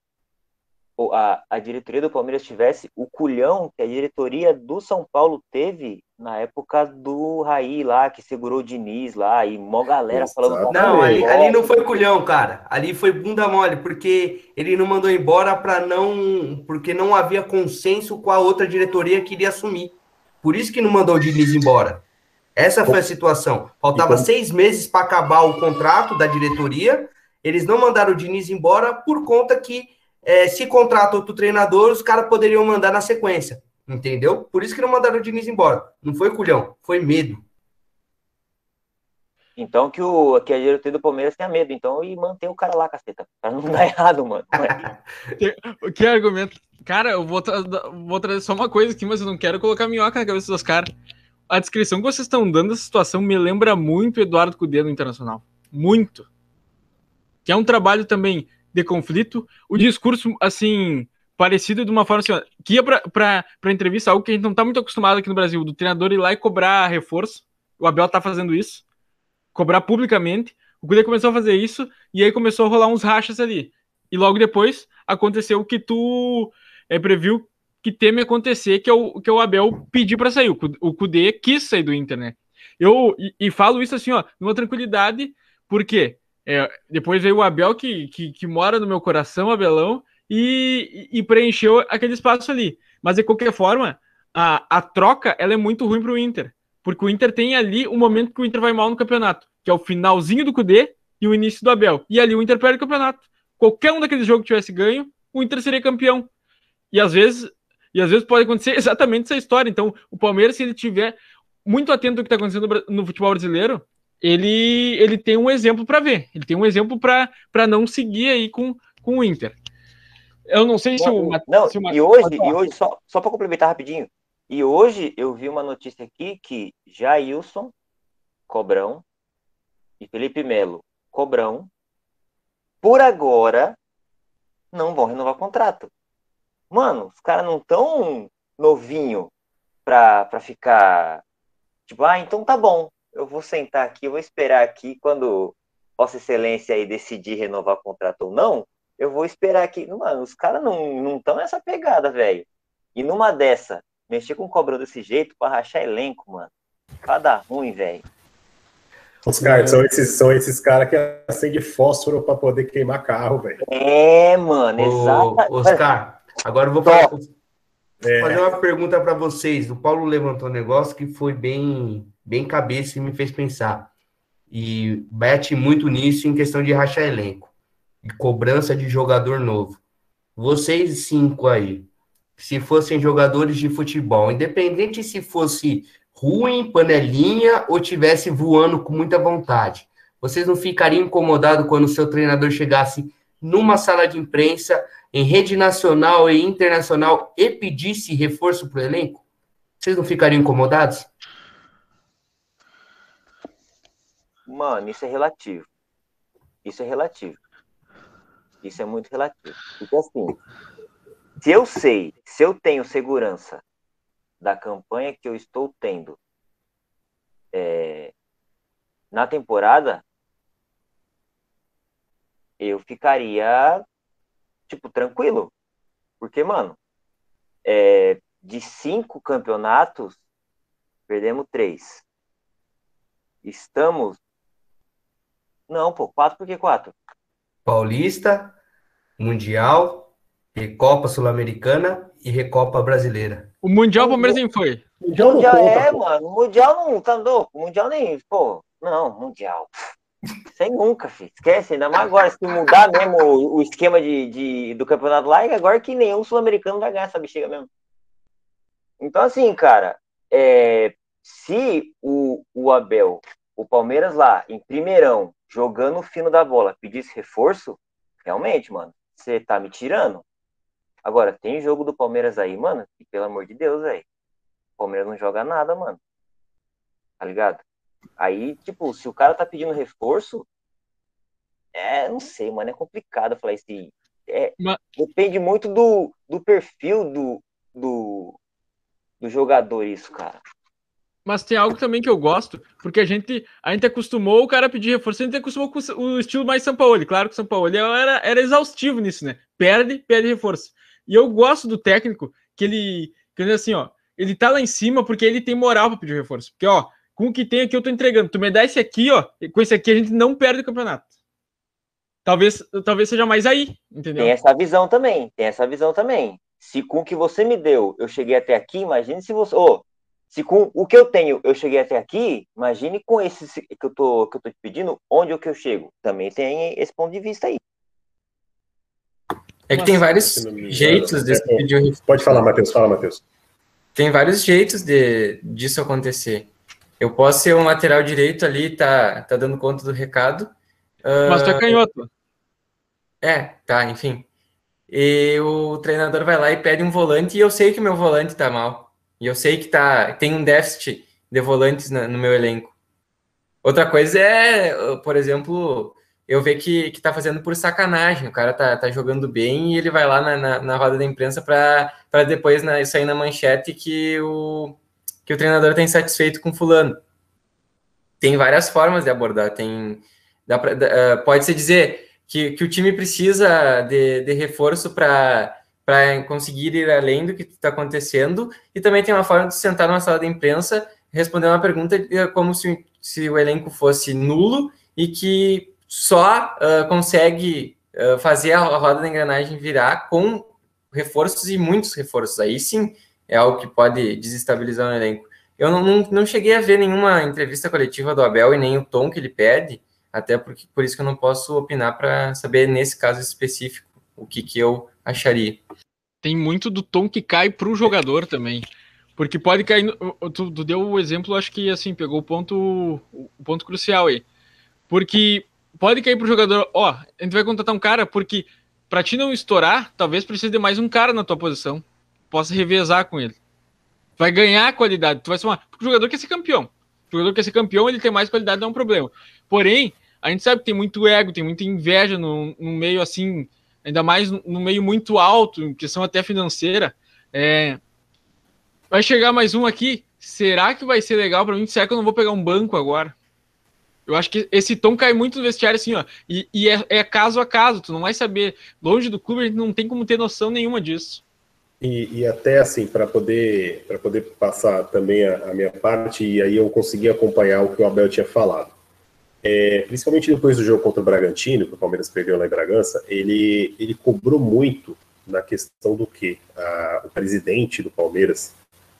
ou a, a diretoria do Palmeiras tivesse o culhão que a diretoria do São Paulo teve na época do Raí lá, que segurou o Diniz lá, e mó galera falando Não, ali, Palmeiras, ali não foi culhão, cara. Ali foi bunda mole, porque ele não mandou embora para não. Porque não havia consenso com a outra diretoria que iria assumir. Por isso que não mandou o Diniz embora. Essa foi a situação. Faltava E como- seis meses para acabar o contrato da diretoria. Eles não mandaram o Diniz embora por conta que, eh, se contrata outro treinador, os caras poderiam mandar na sequência. Entendeu? Por isso que não mandaram o Diniz embora. Não foi culhão, foi medo. Então que, o, que a diretoria do Palmeiras tenha medo, então, e manter o cara lá, caceta. Pra não dar [laughs] errado, mano. Que argumento. Cara, eu vou, tra vou trazer só uma coisa aqui, mas eu não quero colocar minhoca na cabeça dos caras. A descrição que vocês estão dando dessa situação me lembra muito Eduardo Cudê no Internacional. Muito. Que é um trabalho também de conflito. O discurso, assim, parecido de uma forma assim, que ia pra entrevista, algo que a gente não tá muito acostumado aqui no Brasil, do treinador ir lá e cobrar reforço. O Abel tá fazendo isso. Cobrar publicamente. O Cudê começou a fazer isso e aí começou a rolar uns rachas ali. E logo depois aconteceu o que tu é, previu que teme acontecer, que é o que é o Abel pedir para sair. O Cu- O Cudê quis sair do Inter, né? Eu e, e falo isso assim, ó, numa tranquilidade, porque é, depois veio o Abel que, que, que, mora no meu coração, Abelão, e, e preencheu aquele espaço ali. Mas de qualquer forma, a, a troca ela é muito ruim para o Inter, porque o Inter tem ali o momento que o Inter vai mal no campeonato, que é o finalzinho do Cudê e o início do Abel. E ali o Inter perde o campeonato. Qualquer um daqueles jogos que tivesse ganho, o Inter seria campeão. E às vezes, e às vezes pode acontecer [laughs] exatamente essa história. Então, o Palmeiras, se ele tiver muito atento ao que está acontecendo no futebol brasileiro, ele, ele tem um exemplo para ver. Ele tem um exemplo para não seguir aí com, com o Inter. Eu não sei se o. Não, se o... e hoje, e hoje só, só para complementar rapidinho. E hoje eu vi uma notícia aqui que Jailson, Cobrão e Felipe Melo, Cobrão, por agora, não vão renovar contrato. Mano, os caras não tão novinho pra, pra ficar. Tipo, ah, então tá bom. Eu vou sentar aqui, vou esperar aqui quando Vossa Excelência aí decidir renovar o contrato ou não. Eu vou esperar aqui. Mano, os caras não estão nessa pegada, velho. E numa dessa, mexer com cobrão desse jeito pra rachar elenco, mano. Pra dar ruim, velho. Os caras, são esses, são esses caras que acendem fósforo para poder queimar carro, velho. É, mano, exato. Oscar, agora eu vou falar, é. fazer uma pergunta para vocês. O Paulo levantou um negócio que foi bem, bem cabeça e me fez pensar. E bate muito nisso em questão de rachar elenco e cobrança de jogador novo. Vocês cinco aí, se fossem jogadores de futebol, independente se fosse ruim, panelinha ou tivesse voando com muita vontade? Vocês não ficariam incomodados quando o seu treinador chegasse numa sala de imprensa, em rede nacional e internacional, e pedisse reforço para o elenco? Vocês não ficariam incomodados? Mano, isso é relativo. Isso é relativo. Isso é muito relativo. Porque assim, se eu sei, se eu tenho segurança da campanha que eu estou tendo é, na temporada, eu ficaria, tipo, tranquilo. Porque, mano, é, de cinco campeonatos, perdemos três. Estamos. Não, pô, quatro, por que quatro? Paulista, Mundial, Recopa Sul-Americana e Recopa Brasileira. O Mundial o Palmeiras nem foi. Mundial, mundial conta, é, pô. mano. O mundial não tá louco. O mundial nem. Pô, não, Mundial. Sem nunca, filho. Esquece, ainda mais agora. Se mudar mesmo o, o esquema de, de, do campeonato lá, agora que nenhum sul-americano vai ganhar essa bexiga mesmo. Então, assim, cara, é, se o, o Abel, o Palmeiras lá, em primeirão, jogando o fino da bola, pedisse reforço, realmente, mano, você tá me tirando. Agora, tem jogo do Palmeiras aí, mano, e pelo amor de Deus, velho. O Palmeiras não joga nada, mano. Tá ligado? Aí, tipo, se o cara tá pedindo reforço, é, não sei, mano, é complicado falar isso. É, Mas... Depende muito do, do perfil do, do, do jogador, isso, cara. Mas tem algo também que eu gosto, porque a gente, a gente acostumou o cara a pedir reforço, a gente acostumou com o estilo mais São Paulo. Claro que o São Paulo era, era exaustivo nisso, né? Perde, perde reforço. E eu gosto do técnico que ele, que ele assim, ó, ele tá lá em cima porque ele tem moral para pedir reforço. Porque, ó, com o que tem aqui eu tô entregando. Tu me dá esse aqui, ó, com esse aqui a gente não perde o campeonato. Talvez, talvez seja mais aí, entendeu? Tem essa visão também, tem essa visão também. Se com o que você me deu eu cheguei até aqui, imagine se você. Oh, se com o que eu tenho eu cheguei até aqui, imagine com esse que eu tô, que eu tô te pedindo, onde é que eu chego. Também tem esse ponto de vista aí. É que tem vários jeitos de pedir o Pode falar, Matheus. Fala, Matheus. Tem vários jeitos de, disso acontecer. Eu posso ser um lateral direito ali, tá, tá dando conta do recado. Mas tu é ah, canhoto. É, tá, enfim. E o treinador vai lá e pede um volante, e eu sei que meu volante tá mal. E eu sei que tá, tem um déficit de volantes no meu elenco. Outra coisa é, por exemplo, eu ver que, que tá fazendo por sacanagem. O cara tá, tá jogando bem e ele vai lá na, na, na roda da imprensa para depois na, sair na manchete que o, que o treinador está insatisfeito com fulano. Tem várias formas de abordar. Tem, dá pra, uh, pode-se dizer que, que o time precisa de, de reforço para para conseguir ir além do que está acontecendo, e também tem uma forma de sentar numa sala de imprensa responder uma pergunta é, como se, se o elenco fosse nulo e que só uh, consegue uh, fazer a roda da engrenagem virar com reforços e muitos reforços. Aí sim é algo que pode desestabilizar o elenco. Eu não, não, não, cheguei a ver nenhuma entrevista coletiva do Abel e nem o tom que ele pede, até porque por isso que eu não posso opinar para saber, nesse caso específico, o que, que eu acharia. Tem muito do tom que cai para o jogador também. Porque pode cair. Tu, tu, deu o exemplo, acho que assim, pegou o ponto, o ponto crucial aí. Porque pode cair pro jogador, ó, a gente vai contratar um cara porque para ti não estourar, talvez precise de mais um cara na tua posição. Possa revezar com ele. Vai ganhar qualidade. Tu vai ser. Porque o jogador quer ser campeão. O jogador quer ser campeão, ele tem mais qualidade, não é um problema. Porém, a gente sabe que tem muito ego, tem muita inveja no, no meio assim, ainda mais no meio muito alto, em questão até financeira. É, Vai chegar mais um aqui. Será que vai ser legal para mim? Será que eu não vou pegar um banco agora? Eu acho que esse tom cai muito no vestiário, assim, ó. E, e é, é, caso a caso, tu não vai saber. Longe do clube, a gente não tem como ter noção nenhuma disso. E, e até assim, para poder, poder passar também a, a, minha parte, e aí eu consegui acompanhar o que o Abel tinha falado. É, principalmente depois do jogo contra o Bragantino, que o Palmeiras perdeu lá em Bragança, ele, ele cobrou muito na questão do que o presidente do Palmeiras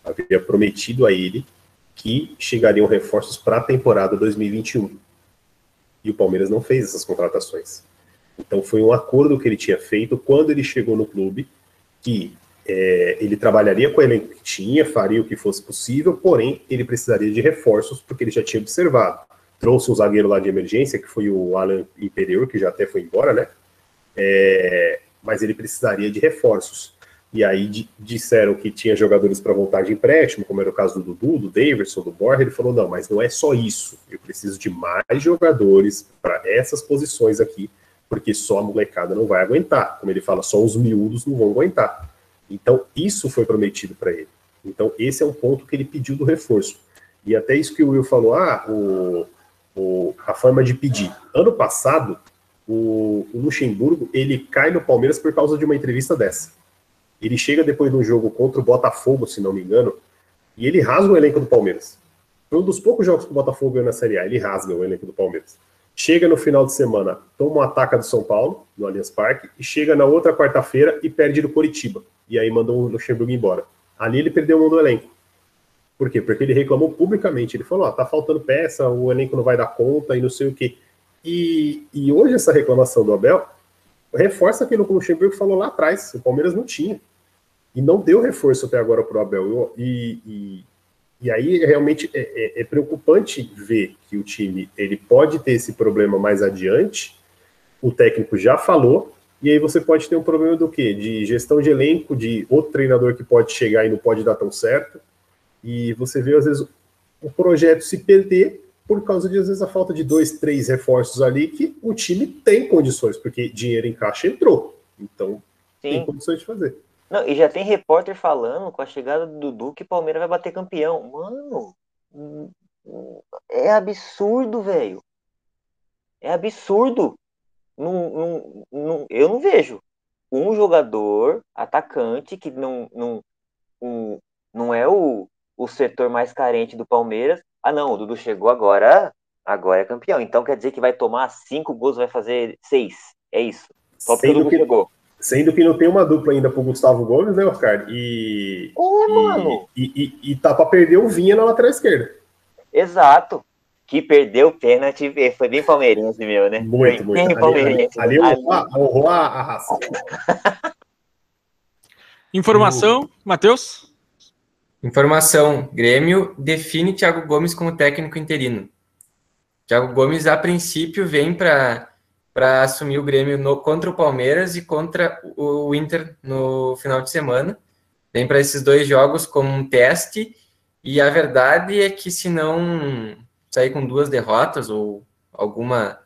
havia prometido a ele que chegariam reforços para a temporada 2021. E o Palmeiras não fez essas contratações. Então foi um acordo que ele tinha feito quando ele chegou no clube, que é, ele trabalharia com o elenco que tinha, faria o que fosse possível, porém ele precisaria de reforços, porque ele já tinha observado. Trouxe um zagueiro lá de emergência, que foi o Alan Imperior, que já até foi embora, né? É, mas ele precisaria de reforços. E aí disseram que tinha jogadores para voltar de empréstimo, como era o caso do Dudu, do Davidson, do Borja. Ele falou: não, mas não é só isso. Eu preciso de mais jogadores para essas posições aqui, porque só a molecada não vai aguentar. Como ele fala, só os miúdos não vão aguentar. Então, isso foi prometido para ele. Então, esse é um ponto que ele pediu do reforço. E até isso que o Will falou: ah, o, o, a forma de pedir. Ano passado, o, o Luxemburgo ele cai no Palmeiras por causa de uma entrevista dessa ele chega depois de um jogo contra o Botafogo, se não me engano, e ele rasga o elenco do Palmeiras. Foi um dos poucos jogos que o Botafogo ganhou na Série A, ele rasga o elenco do Palmeiras. Chega no final de semana, toma um ataque do São Paulo, no Allianz Parque, e chega na outra quarta-feira e perde do Coritiba. E aí mandou o Luxemburgo embora. Ali ele perdeu o mão do elenco. Por quê? Porque ele reclamou publicamente. Ele falou: ó, tá faltando peça, o elenco não vai dar conta e não sei o quê. E, e hoje essa reclamação do Abel reforça aquilo que o Luxemburgo falou lá atrás. O Palmeiras não tinha e não deu reforço até agora para o Abel. E, e, e, aí realmente é, é, é, preocupante ver que o time ele pode ter esse problema mais adiante. O técnico já falou, e aí você pode ter um problema do quê? De gestão de elenco, de outro treinador que pode chegar e não pode dar tão certo. E você vê, às vezes, o projeto se perder por causa de, às vezes, a falta de dois, três reforços ali que o time tem condições, porque dinheiro em caixa entrou. Então, Sim. tem condições de fazer. Não, e já tem repórter falando com a chegada do Dudu que o Palmeiras vai bater campeão. Mano, é absurdo, velho. É absurdo. Não, não, não, eu não vejo um jogador atacante que não, não, um, não é o, o setor mais carente do Palmeiras. Ah, não, o Dudu chegou agora, agora é campeão. Então quer dizer que vai tomar cinco gols, vai fazer seis. É isso. Só porque o Dudu que... chegou. Sendo que não tem uma dupla ainda pro Gustavo Gomes, né, Oscar? E. Ô, e, mano! E, e, e, tá pra perder o Vinha na lateral esquerda. Exato. Que perdeu o pênalti, foi bem palmeirense meu, né? Muito, muito. Bem palmeirense. Ali, ali, ali, ali honrou a, a raça. [laughs] Informação, Matheus? Informação: Grêmio define Thiago Gomes como técnico interino. Thiago Gomes, a princípio, vem para para assumir o Grêmio no, contra o Palmeiras e contra o Inter no final de semana. Vem para esses dois jogos como um teste, e a verdade é que se não sair com duas derrotas ou alguma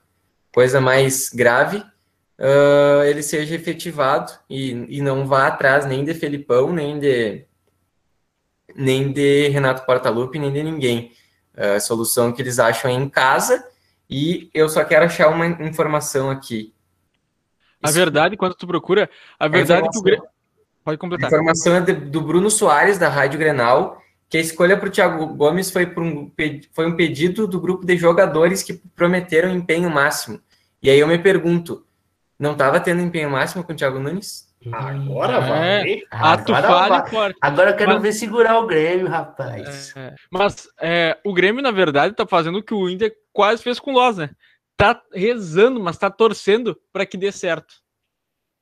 coisa mais grave, uh, ele seja efetivado e, e não vá atrás nem de Felipão, nem de nem de Renato Portaluppi, nem de ninguém. Uh, a solução que eles acham é em casa e eu só quero achar uma informação aqui. A verdade, quando tu procura, a verdade é que o Grêmio. Pode completar. A informação é de, do Bruno Soares, da Rádio Grenal, que a escolha para o Thiago Gomes foi, por um, foi um pedido do grupo de jogadores que prometeram empenho máximo. E aí eu me pergunto, não estava tendo empenho máximo com o Thiago Nunes? Agora vai. É, ato falho vai. forte. Agora eu quero Mas- ver segurar o Grêmio, rapaz. É, mas é, o Grêmio, na verdade, tá fazendo o que o Inter quase fez com o né? Tá rezando, mas tá torcendo para que dê certo.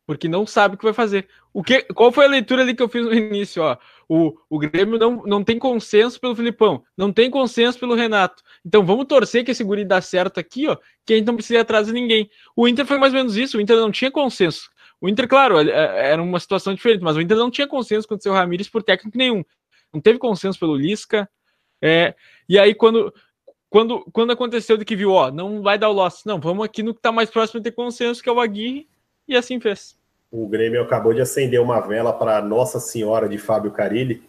Porque não sabe o que vai fazer. O que, qual foi a leitura ali que eu fiz no início? Ó? O, o Grêmio não, não tem consenso pelo Filipão, não tem consenso pelo Renato. Então vamos torcer que esse guri dá certo aqui, ó, que a gente não precisa ir atrás de ninguém. O Inter foi mais ou menos isso, o Inter não tinha consenso. O Inter, claro, é- é- era uma situação diferente, mas o Inter não tinha consenso com o seu Ramires por técnico nenhum. Não teve consenso pelo Lisca. É, e aí, quando, quando, quando aconteceu de que viu, ó, não vai dar o loss, não, vamos aqui no que tá mais próximo de ter consenso, que é o Aguirre, e assim fez. O Grêmio acabou de acender uma vela para Nossa Senhora de Fábio Carilli,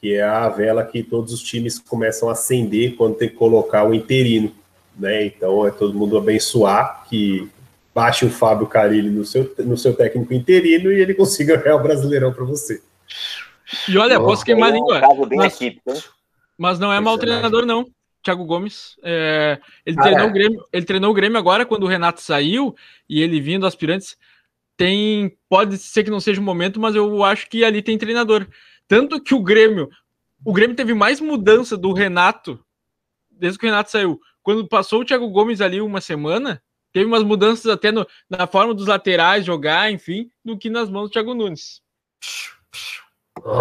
que é a vela que todos os times começam a acender quando tem que colocar o interino. Né? Então é todo mundo abençoar que baixe o Fábio Carilli no seu, no seu técnico interino e ele consiga ganhar o Brasileirão para você. E olha, posso queimar a língua, mas- não é mau treinador, não. Thiago Gomes. é, ele, Cara. treinou o Grêmio, ele treinou o Grêmio agora, quando o Renato saiu e ele vindo aspirantes. Tem. Pode ser que não seja o momento, mas eu acho que ali tem treinador. Tanto que o Grêmio. O Grêmio teve mais mudança do Renato desde que o Renato saiu. Quando passou o Thiago Gomes ali uma semana, teve umas mudanças até no- na forma dos laterais jogar, enfim, do que nas mãos do Thiago Nunes.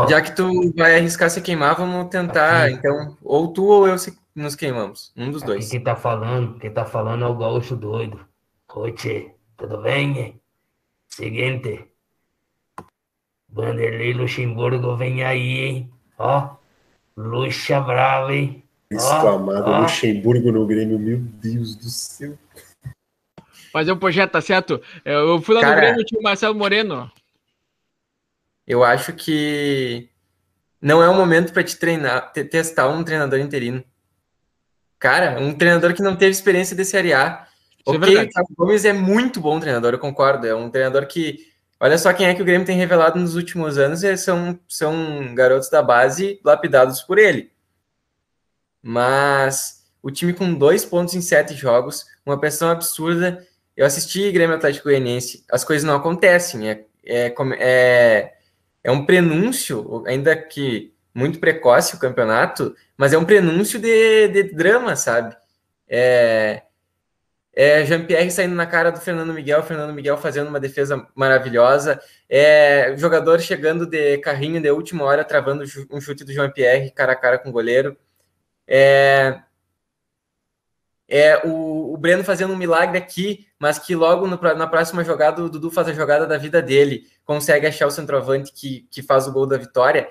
Já que tu vai arriscar se queimar, vamos tentar, então, ou tu ou eu se- nos queimamos, um dos aqui dois. quem tá falando, quem tá falando é o gaúcho doido. Oi, tchê, tudo bem? Seguinte. Vanderlei Luxemburgo vem aí, hein? Ó, luxa brava, hein? Exclamado ó. Luxemburgo no Grêmio, meu Deus do céu. Fazer um projeto, tá certo? Eu fui lá no Cara. Grêmio, tinha o Marcelo Moreno. Eu acho que não é o momento para te treinar, te- testar um treinador interino. Cara, um treinador que não teve experiência de Série A. Isso é ok, verdade. o Gomes é muito bom treinador, eu concordo. É um treinador que. Olha só quem é que o Grêmio tem revelado nos últimos anos, e são, são garotos da base lapidados por ele. Mas o time com dois pontos em sete jogos, uma pressão absurda. Eu assisti Grêmio Atlético Goianiense, as coisas não acontecem. É, é, é, é um prenúncio, ainda que muito precoce o campeonato, mas é um prenúncio de, de drama, sabe? É, é Jean-Pierre saindo na cara do Fernando Miguel, Fernando Miguel fazendo uma defesa maravilhosa, é jogador chegando de carrinho de última hora, travando um chute do Jean-Pierre cara a cara com o goleiro. É, é o, o Breno fazendo um milagre aqui, mas que logo no na próxima jogada o Dudu faz a jogada da vida dele, consegue achar o centroavante que, que faz o gol da vitória.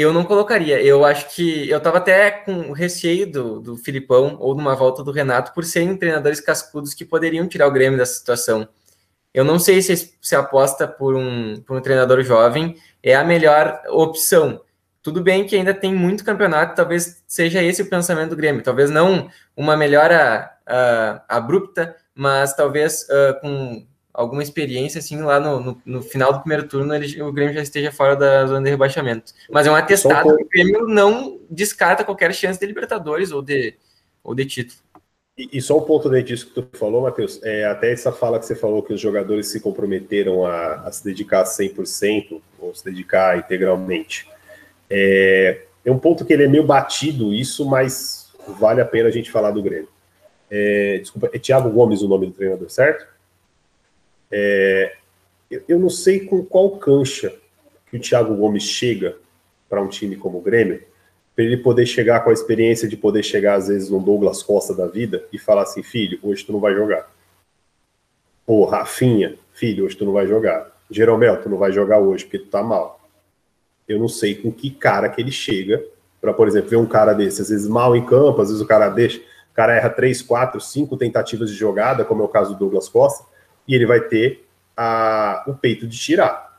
Eu não colocaria. Eu acho que eu tava até com receio do, do Filipão ou de uma volta do Renato por serem treinadores cascudos que poderiam tirar o Grêmio dessa situação. Eu não sei se se aposta por um, por um treinador jovem é a melhor opção. Tudo bem que ainda tem muito campeonato, talvez seja esse o pensamento do Grêmio. Talvez não uma melhora ah, abrupta, mas talvez ah, com alguma experiência, assim, lá no, no, no final do primeiro turno, ele, o Grêmio já esteja fora da zona de rebaixamento. Mas é um atestado que o Grêmio não descarta qualquer chance de Libertadores ou de, ou de título. E, e só um ponto dentro disso que tu falou, Matheus, é, até essa fala que você falou que os jogadores se comprometeram a, a se dedicar 100% ou se dedicar integralmente. É, é um ponto que ele é meio batido isso, mas vale a pena a gente falar do Grêmio. É, desculpa, é Thiago Gomes o nome do treinador, certo? É, eu, não sei com qual cancha que o Thiago Gomes chega para um time como o Grêmio, para ele poder chegar com a experiência de poder chegar, às vezes, no Douglas Costa da vida e falar assim: filho, hoje tu não vai jogar. Pô, Rafinha, filho, hoje tu não vai jogar. Jeromel, tu não vai jogar hoje porque tu tá mal. Eu não sei com que cara que ele chega para, por exemplo, ver um cara desse, às vezes mal em campo, às vezes o cara deixa, o cara erra três, quatro, cinco tentativas de jogada, como é o caso do Douglas Costa, e ele vai ter a, o peito de tirar.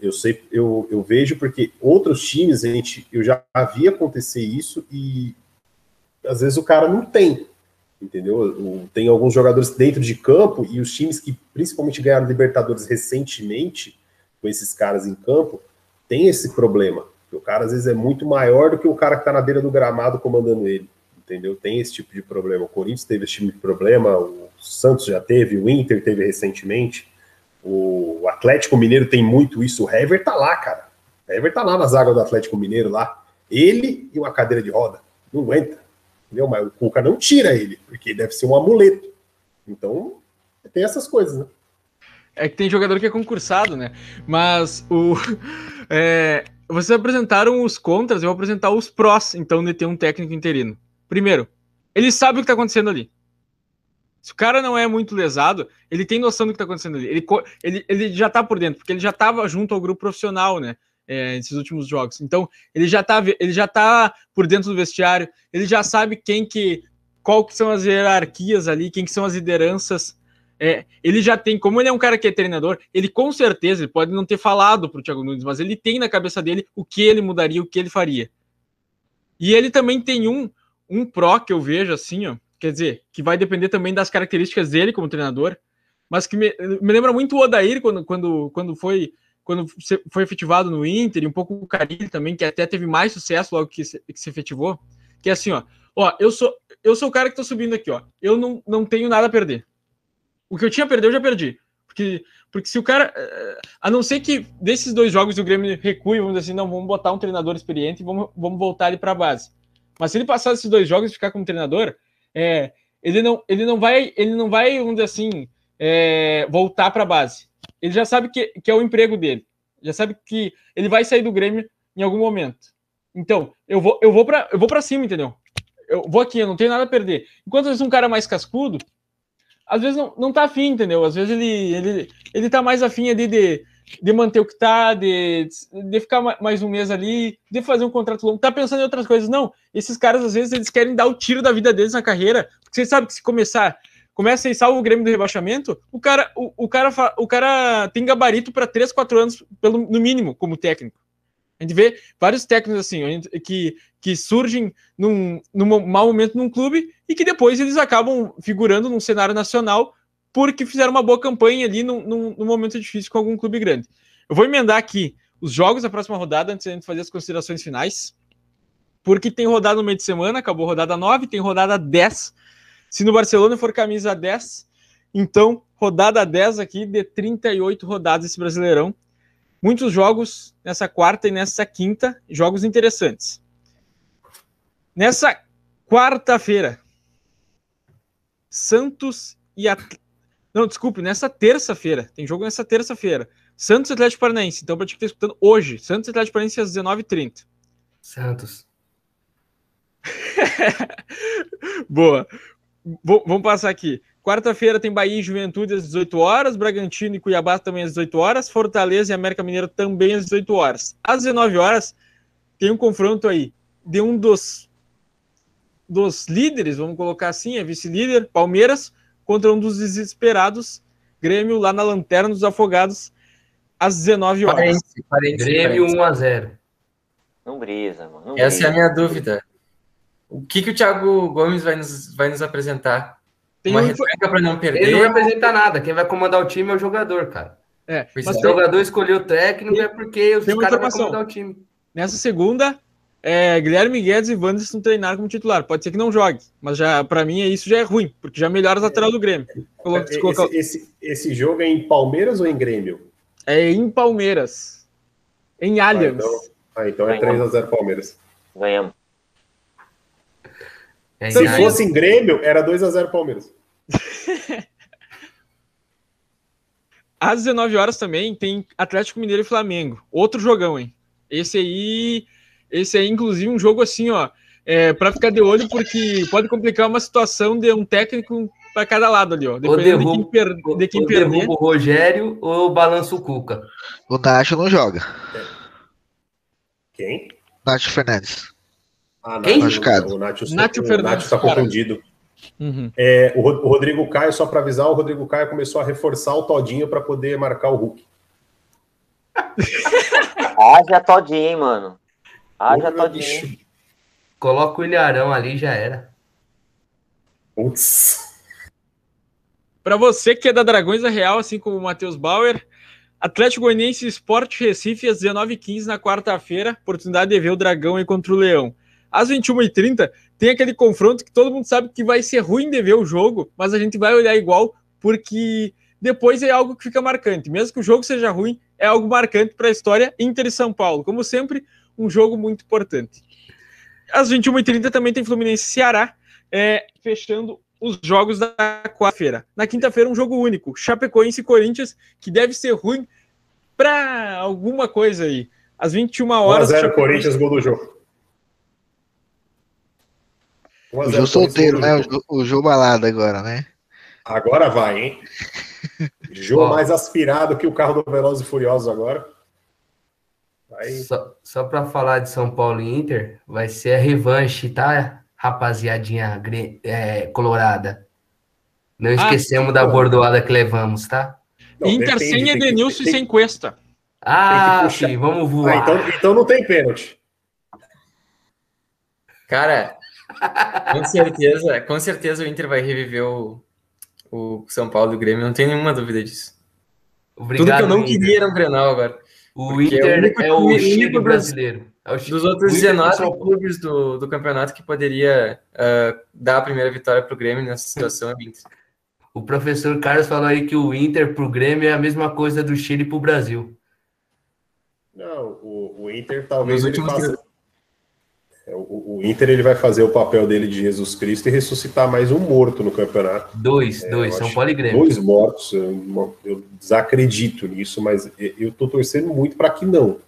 Eu sei, eu, eu vejo porque outros times, gente, eu já vi acontecer isso e às vezes o cara não tem, entendeu? Tem alguns jogadores dentro de campo e os times que principalmente ganharam Libertadores recentemente, com esses caras em campo, tem esse problema. O cara às vezes é muito maior do que o cara que está na beira do gramado comandando ele. Entendeu? Tem esse tipo de problema. O Corinthians teve esse tipo de problema, o Santos já teve, o Inter teve recentemente. O Atlético Mineiro tem muito isso. O Hever tá lá, cara. O Hever tá lá na zaga do Atlético Mineiro lá. Ele e uma cadeira de roda. Não aguenta. Entendeu? Mas o Cuca não tira ele, porque deve ser um amuleto. Então, tem essas coisas, né? É que tem jogador que é concursado, né? Mas o. [laughs] É, vocês apresentaram os contras, eu vou apresentar os prós, então, de ter um técnico interino. Primeiro, ele sabe o que está acontecendo ali. Se o cara não é muito lesado, ele tem noção do que está acontecendo ali. Ele, ele, ele já está por dentro, porque ele já estava junto ao grupo profissional, né? É, nesses últimos jogos. Então, ele já tá, ele já tá por dentro do vestiário, ele já sabe quem que. qual que são as hierarquias ali, quem que são as lideranças. É, ele já tem, como ele é um cara que é treinador, ele com certeza, ele pode não ter falado para o Thiago Nunes, mas ele tem na cabeça dele o que ele mudaria, o que ele faria. E ele também tem um, um pró que eu vejo assim, ó, quer dizer, que vai depender também das características dele como treinador, mas que me, me lembra muito o Odair quando, quando, quando foi quando foi efetivado no Inter, e um pouco o Carilli também, que até teve mais sucesso logo que se, que se efetivou, que é assim, ó, ó, eu sou, eu sou o cara que tô subindo aqui, ó, eu não, não tenho nada a perder. O que eu tinha a perder, eu já perdi. Porque, porque se o cara. Eh, a não ser que desses dois jogos o Grêmio recue, vamos dizer assim, não, vamos botar um treinador experiente e vamos, vamos voltar ele para a base. Mas se ele passar esses dois jogos e ficar como treinador, é, ele, não, ele não vai, ele não vai, vamos dizer assim, é, voltar para a base. Ele já sabe que, que é o emprego dele. Já sabe que ele vai sair do Grêmio em algum momento. Então, eu vou, eu vou para eu vou para cima, entendeu? Eu vou aqui, eu não tenho nada a perder. Enquanto às vezes um cara mais cascudo, às vezes não, não tá afim, entendeu? Às vezes ele, ele, ele tá mais afim ali de, de manter o que tá, de, de ficar mais um mês ali, de fazer um contrato longo, tá pensando em outras coisas. Não, esses caras às vezes eles querem dar o tiro da vida deles na carreira, porque vocês sabem que se começar, começa e salva o Grêmio do rebaixamento, o cara, o, o cara, o cara tem gabarito para 3, 4 anos, pelo, no mínimo, como técnico. A gente vê vários técnicos assim, que, que surgem num, num mau momento num clube e que depois eles acabam figurando num cenário nacional porque fizeram uma boa campanha ali num, num, num momento difícil com algum clube grande. Eu vou emendar aqui os jogos da próxima rodada antes de a gente fazer as considerações finais, porque tem rodada no meio de semana, acabou rodada 9, tem rodada 10. Se no Barcelona for camisa 10, então rodada 10 aqui de 38 rodadas esse Brasileirão muitos jogos nessa quarta e nessa quinta, jogos interessantes. Nessa quarta-feira, Santos e At... Não, desculpe, nessa terça-feira. Tem jogo nessa terça-feira. Santos Atlético Paranaense. Então, para ti que está escutando hoje, Santos Atlético Paranaense às 19h30. Santos. [laughs] Boa. vamos passar aqui. Quarta-feira tem Bahia e Juventude às 18 horas, Bragantino e Cuiabá também às 18 horas, Fortaleza e América Mineiro também às 18 horas. Às 19 horas tem um confronto aí de um dos dos líderes, vamos colocar assim, é vice-líder, Palmeiras, contra um dos desesperados, Grêmio lá na lanterna dos afogados às 19 horas. Parente, parente, Grêmio 1 a 0. Não brisa, mano. Não Essa brisa. é a minha dúvida. O que, que o Thiago Gomes vai nos, vai nos apresentar? Tem uma um... para não perder. Ele não vai apresentar nada. Quem vai comandar o time é o jogador, cara. É, mas se o jogador escolheu o técnico tem, é porque os caras vão comandar o time. Nessa segunda, é, Guilherme Guedes e Wanderson treinaram como titular. Pode ser que não jogue, mas já para mim isso já é ruim, porque já melhora o lateral do Grêmio. Coloca, esse, coloca... esse, esse, jogo é em Palmeiras ou em Grêmio? É em Palmeiras. Em Allianz. Ah, então, ah, então é 3x0 Palmeiras. Ganhamos. É Se fosse em Grêmio, era 2x0 Palmeiras. [laughs] Às 19 horas também tem Atlético Mineiro e Flamengo. Outro jogão, hein? Esse aí, esse aí, inclusive, um jogo assim, ó, é, para ficar de olho, porque pode complicar uma situação de um técnico para cada lado ali, ó. Dependendo derrubo, de quem, per, de quem perder. o Rogério ou balança o Cuca. O Nacho não joga. Quem? Nacho Fernandes. Ah, Quem? Machucado. O Nacho, Nacho, o Nacho está confundido. Uhum. É, o, o, Rodrigo Caio, só para avisar, o Rodrigo Caio começou a reforçar o Todinho para poder marcar o Hulk. [laughs] Haja Todinho, hein, mano. Haja Todinho. Coloca o Ilharão ali, já era. Putz. Para você que é da Dragões da Real, assim como o Matheus Bauer, Atlético Goianiense Esporte Recife às 19h15 na quarta-feira. Oportunidade de ver o Dragão aí contra o Leão. Às 21h30 tem aquele confronto que todo mundo sabe que vai ser ruim de ver o jogo, mas a gente vai olhar igual, porque depois é algo que fica marcante. Mesmo que o jogo seja ruim, é algo marcante para a história Inter e São Paulo. Como sempre, um jogo muito importante. Às 21h30 também tem Fluminense e Ceará, é, fechando os jogos da quarta-feira. Na quinta-feira, um jogo único: Chapecoense e Corinthians, que deve ser ruim para alguma coisa aí. Às 21 horas. 1x0 Corinthians, gol do jogo. O jogo solteiro, né? O jogo balada agora, né? Agora vai, hein? [laughs] Jogo mais aspirado que o carro do Velozes e Furiosos agora. Vai. Só, só para falar de São Paulo e Inter, vai ser a revanche, tá? Rapaziadinha é, colorada. Não ah, esquecemos ah, da bordoada que levamos, tá? Não, Inter depende, sem Edenilson e sem Cuesta. Ah, sim, vamos voar. Ah, então, então não tem pênalti. Cara, com certeza, com certeza o Inter vai reviver o, o São Paulo e o Grêmio, não tem nenhuma dúvida disso. Obrigado, Tudo que eu não Inter. queria era um Grenal agora. O Inter é o, é o Chile brasileiro. É o dos outros 19 clubes do, do campeonato que poderia uh, dar a primeira vitória para o Grêmio nessa situação é o Inter. O professor Carlos falou aí que o Inter para o Grêmio é a mesma coisa do Chile para o Brasil. Não, o, o Inter talvez ele faça... É, o, o, Inter ele vai fazer o papel dele de Jesus Cristo e ressuscitar mais um morto no campeonato. Dois, é, dois, São Paulo e Grêmio. Dois mortos, eu, eu desacredito nisso, mas eu tô torcendo muito para que não,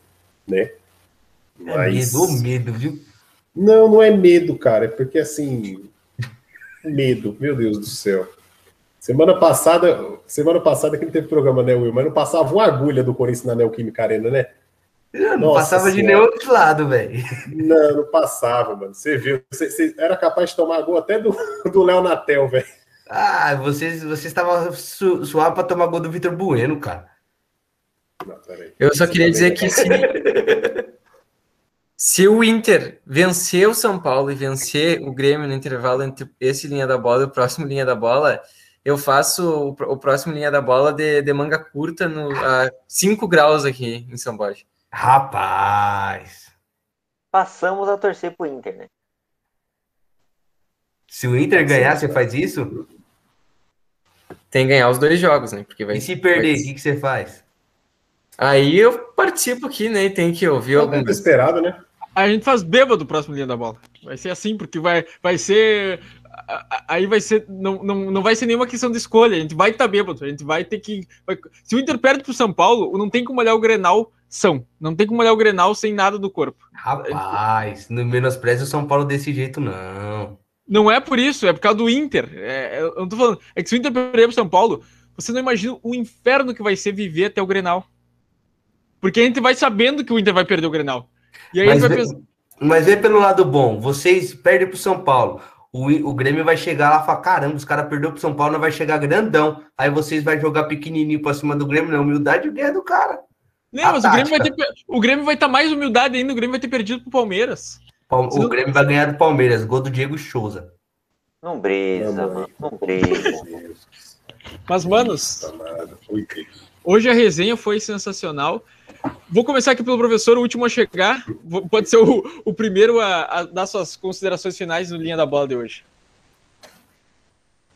né? É mas... medo, medo, viu? Não, não é medo, cara, é porque assim, medo, meu Deus do céu. Semana passada, semana passada que não teve programa, né, Will? Mas não passava uma agulha do Corinthians na Neoquímica Arena, né? Não Nossa passava senhora. de nenhum outro lado, velho. Não, não passava, mano. Você viu? Você, você, era capaz de tomar gol até do, [laughs] do Léo Natel, velho. Ah, vocês, vocês estavam su, suave pra tomar gol do Vitor Bueno, cara. Não, Eu só queria dizer que se, [laughs] se o Inter vencer o São Paulo e vencer o Grêmio no intervalo entre esse linha da bola e o próximo linha da bola, eu faço o, o próximo linha da bola de, de manga curta no, a 5 graus aqui em São Paulo. Rapaz. Passamos a torcer pro Inter, né? Se o Inter ganhar, você faz isso? Tem que ganhar os dois jogos, né? Porque vai, e se perder, o que, que você faz? Aí eu participo aqui, né? Tem que ouvir algum. Tempo esperado, né? A gente faz bêbado próximo linha da bola. Vai ser assim, porque vai, vai ser. Aí vai ser. Não, não, não vai ser nenhuma questão de escolha. A gente vai estar tá bêbado. A gente vai ter que. Vai... Se o Inter perde pro São Paulo, não tem como olhar o Grenal são. Não tem como olhar o Grenal sem nada do corpo. Rapaz, não menospreze o São Paulo desse jeito, não. Não é por isso, é por causa do Inter. É, eu não tô falando. É que se o Inter perder pro São Paulo, você não imagina o inferno que vai ser viver até o Grenal. Porque a gente vai sabendo que o Inter vai perder o Grenal. E aí mas, vai vê, pensar... mas vê pelo lado bom, vocês perdem pro São Paulo. O, o Grêmio vai chegar lá e falar: caramba, os caras perderam pro São Paulo, não vai chegar grandão. Aí vocês vão jogar pequenininho pra cima do Grêmio, não. Humildade e guerra do cara. Não, mas o Grêmio, vai ter, o Grêmio vai estar tá mais humildade ainda, o Grêmio vai ter perdido pro Palmeiras. O Grêmio vai ganhar do Palmeiras, gol do Diego Souza. Não brisa, mano. Não brisa. Mas, manos, hoje a resenha foi sensacional. Vou começar aqui pelo professor, o último a chegar. Pode ser o, o primeiro a, a, dar suas considerações finais no linha da bola de hoje.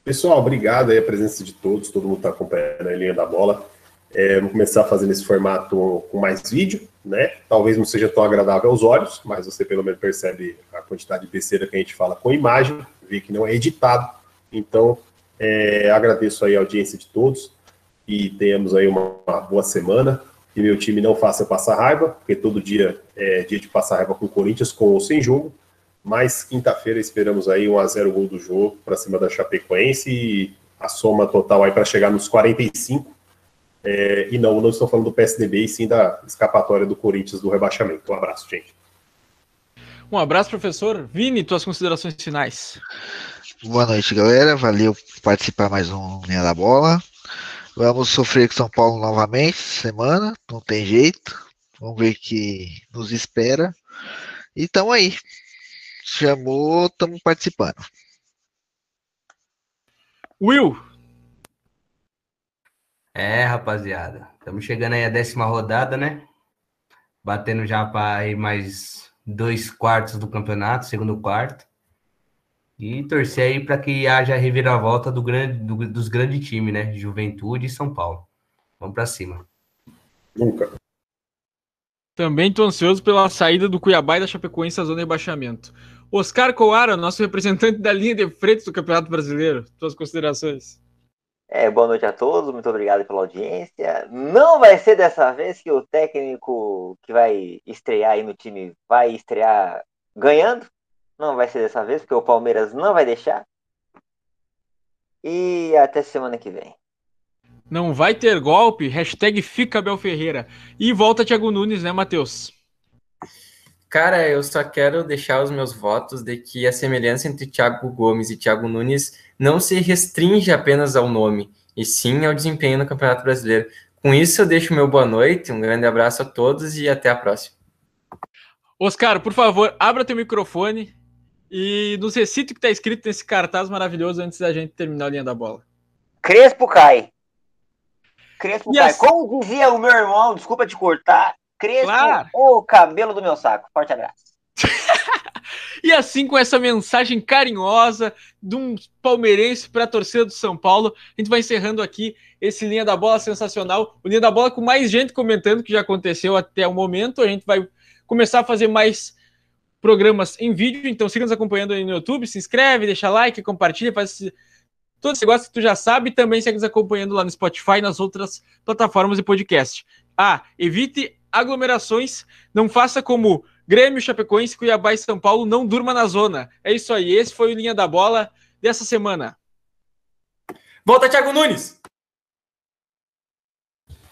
Pessoal, obrigado aí a presença de todos, todo mundo está acompanhando a linha da bola. É, vamos começar a fazer nesse formato com mais vídeo, né? Talvez não seja tão agradável aos olhos, mas você pelo menos percebe a quantidade de besteira que a gente fala com imagem, vê que não é editado. Então, é, agradeço aí a audiência de todos e tenhamos aí uma, uma boa semana. Que meu time não faça passar raiva, porque todo dia é dia de passar raiva com o Corinthians, com ou sem jogo. Mas quinta-feira esperamos aí um a 0 gol do jogo para cima da Chapecoense e a soma total aí para chegar nos 45 é, e não, não estou falando do PSDB, e sim da escapatória do Corinthians do rebaixamento. Um abraço, gente. Um abraço, professor. Vini, tuas considerações finais. Boa noite, galera. Valeu por participar mais um Linha da Bola. Vamos sofrer com São Paulo novamente semana, não tem jeito. Vamos ver o que nos espera. E tamo aí. Chamou, estamos participando. Will, É, rapaziada. Estamos chegando aí a décima rodada, né? Batendo já para mais dois quartos do campeonato, segundo quarto. E torcer aí para que haja a reviravolta do grande, do, dos grandes times, né? Juventude e São Paulo. Vamos para cima. Nunca. Também estou ansioso pela saída do Cuiabá e da Chapecoense à zona de rebaixamento. Oscar Coara, nosso representante da linha de frente do Campeonato Brasileiro. Suas considerações. É, boa noite a todos, muito obrigado pela audiência. Não vai ser dessa vez que o técnico que vai estrear aí no time vai estrear ganhando. Não vai ser dessa vez, porque o Palmeiras não vai deixar. E até semana que vem. Não vai ter golpe, hashtag fica Bel Ferreira. E volta Thiago Nunes, né, Matheus? Cara, eu só quero deixar os meus votos de que a semelhança entre Thiago Gomes e Thiago Nunes não se restringe apenas ao nome, e sim ao desempenho no Campeonato Brasileiro. Com isso, eu deixo meu boa noite, um grande abraço a todos e até a próxima. Oscar, por favor, abra teu microfone e nos recite o que está escrito nesse cartaz maravilhoso antes da gente terminar a linha da bola. Crespo cai. Crespo E cai. assim- Como dizia o meu irmão, desculpa te cortar, Crespo Claro. é o cabelo do meu saco. Forte abraço. [laughs] E assim, com essa mensagem carinhosa de um palmeirense para a torcida do São Paulo, a gente vai encerrando aqui esse Linha da Bola sensacional. O Linha da Bola com mais gente comentando, que já aconteceu até o momento. A gente vai começar a fazer mais programas em vídeo, então siga nos acompanhando aí no YouTube, se inscreve, deixa like, compartilha, faz todo esse negócio que tu já sabe, também segue nos acompanhando lá no Spotify e nas outras plataformas de podcast. Ah, evite aglomerações, não faça como Grêmio, Chapecoense, Cuiabá e São Paulo, não durma na zona. É isso aí, esse foi o Linha da Bola dessa semana. Volta, Thiago Nunes!